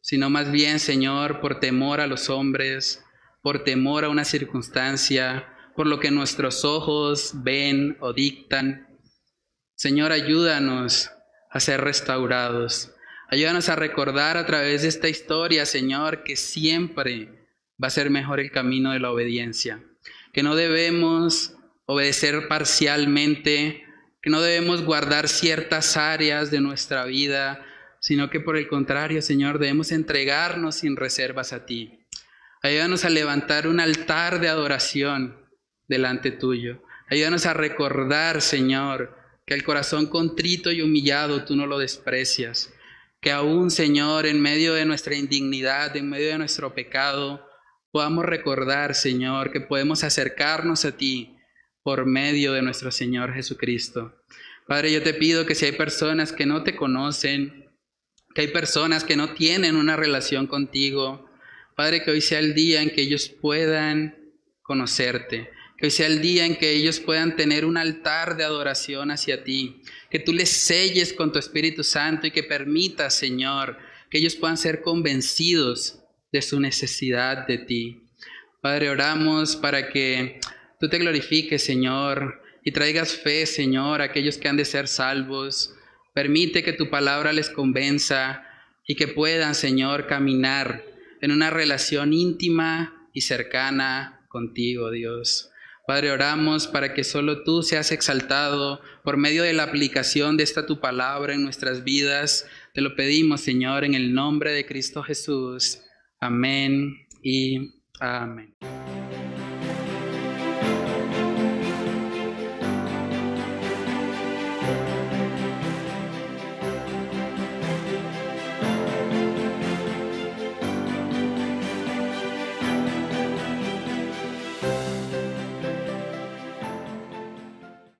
sino más bien, Señor, por temor a los hombres, por temor a una circunstancia, por lo que nuestros ojos ven o dictan. Señor, ayúdanos a ser restaurados. Ayúdanos a recordar a través de esta historia, Señor, que siempre va a ser mejor el camino de la obediencia, que no debemos obedecer parcialmente, que no debemos guardar ciertas áreas de nuestra vida, sino que por el contrario, Señor, debemos entregarnos sin reservas a ti. Ayúdanos a levantar un altar de adoración delante tuyo. Ayúdanos a recordar, Señor, que el corazón contrito y humillado tú no lo desprecias. Que aún, Señor, en medio de nuestra indignidad, en medio de nuestro pecado, podamos recordar, Señor, que podemos acercarnos a ti por medio de nuestro Señor Jesucristo. Padre, yo te pido que si hay personas que no te conocen, que hay personas que no tienen una relación contigo. Padre, que hoy sea el día en que ellos puedan conocerte, que hoy sea el día en que ellos puedan tener un altar de adoración hacia ti, que tú les selles con tu Espíritu Santo y que permitas, Señor, que ellos puedan ser convencidos de su necesidad de ti. Padre, oramos para que tú te glorifiques, Señor, y traigas fe, Señor, a aquellos que han de ser salvos Permite que tu palabra les convenza y que puedan, Señor, caminar en una relación íntima y cercana contigo, Dios. Padre, oramos para que solo tú seas exaltado por medio de la aplicación de esta tu palabra en nuestras vidas. Te lo pedimos, Señor, en el nombre de Cristo Jesús. Amén y amén.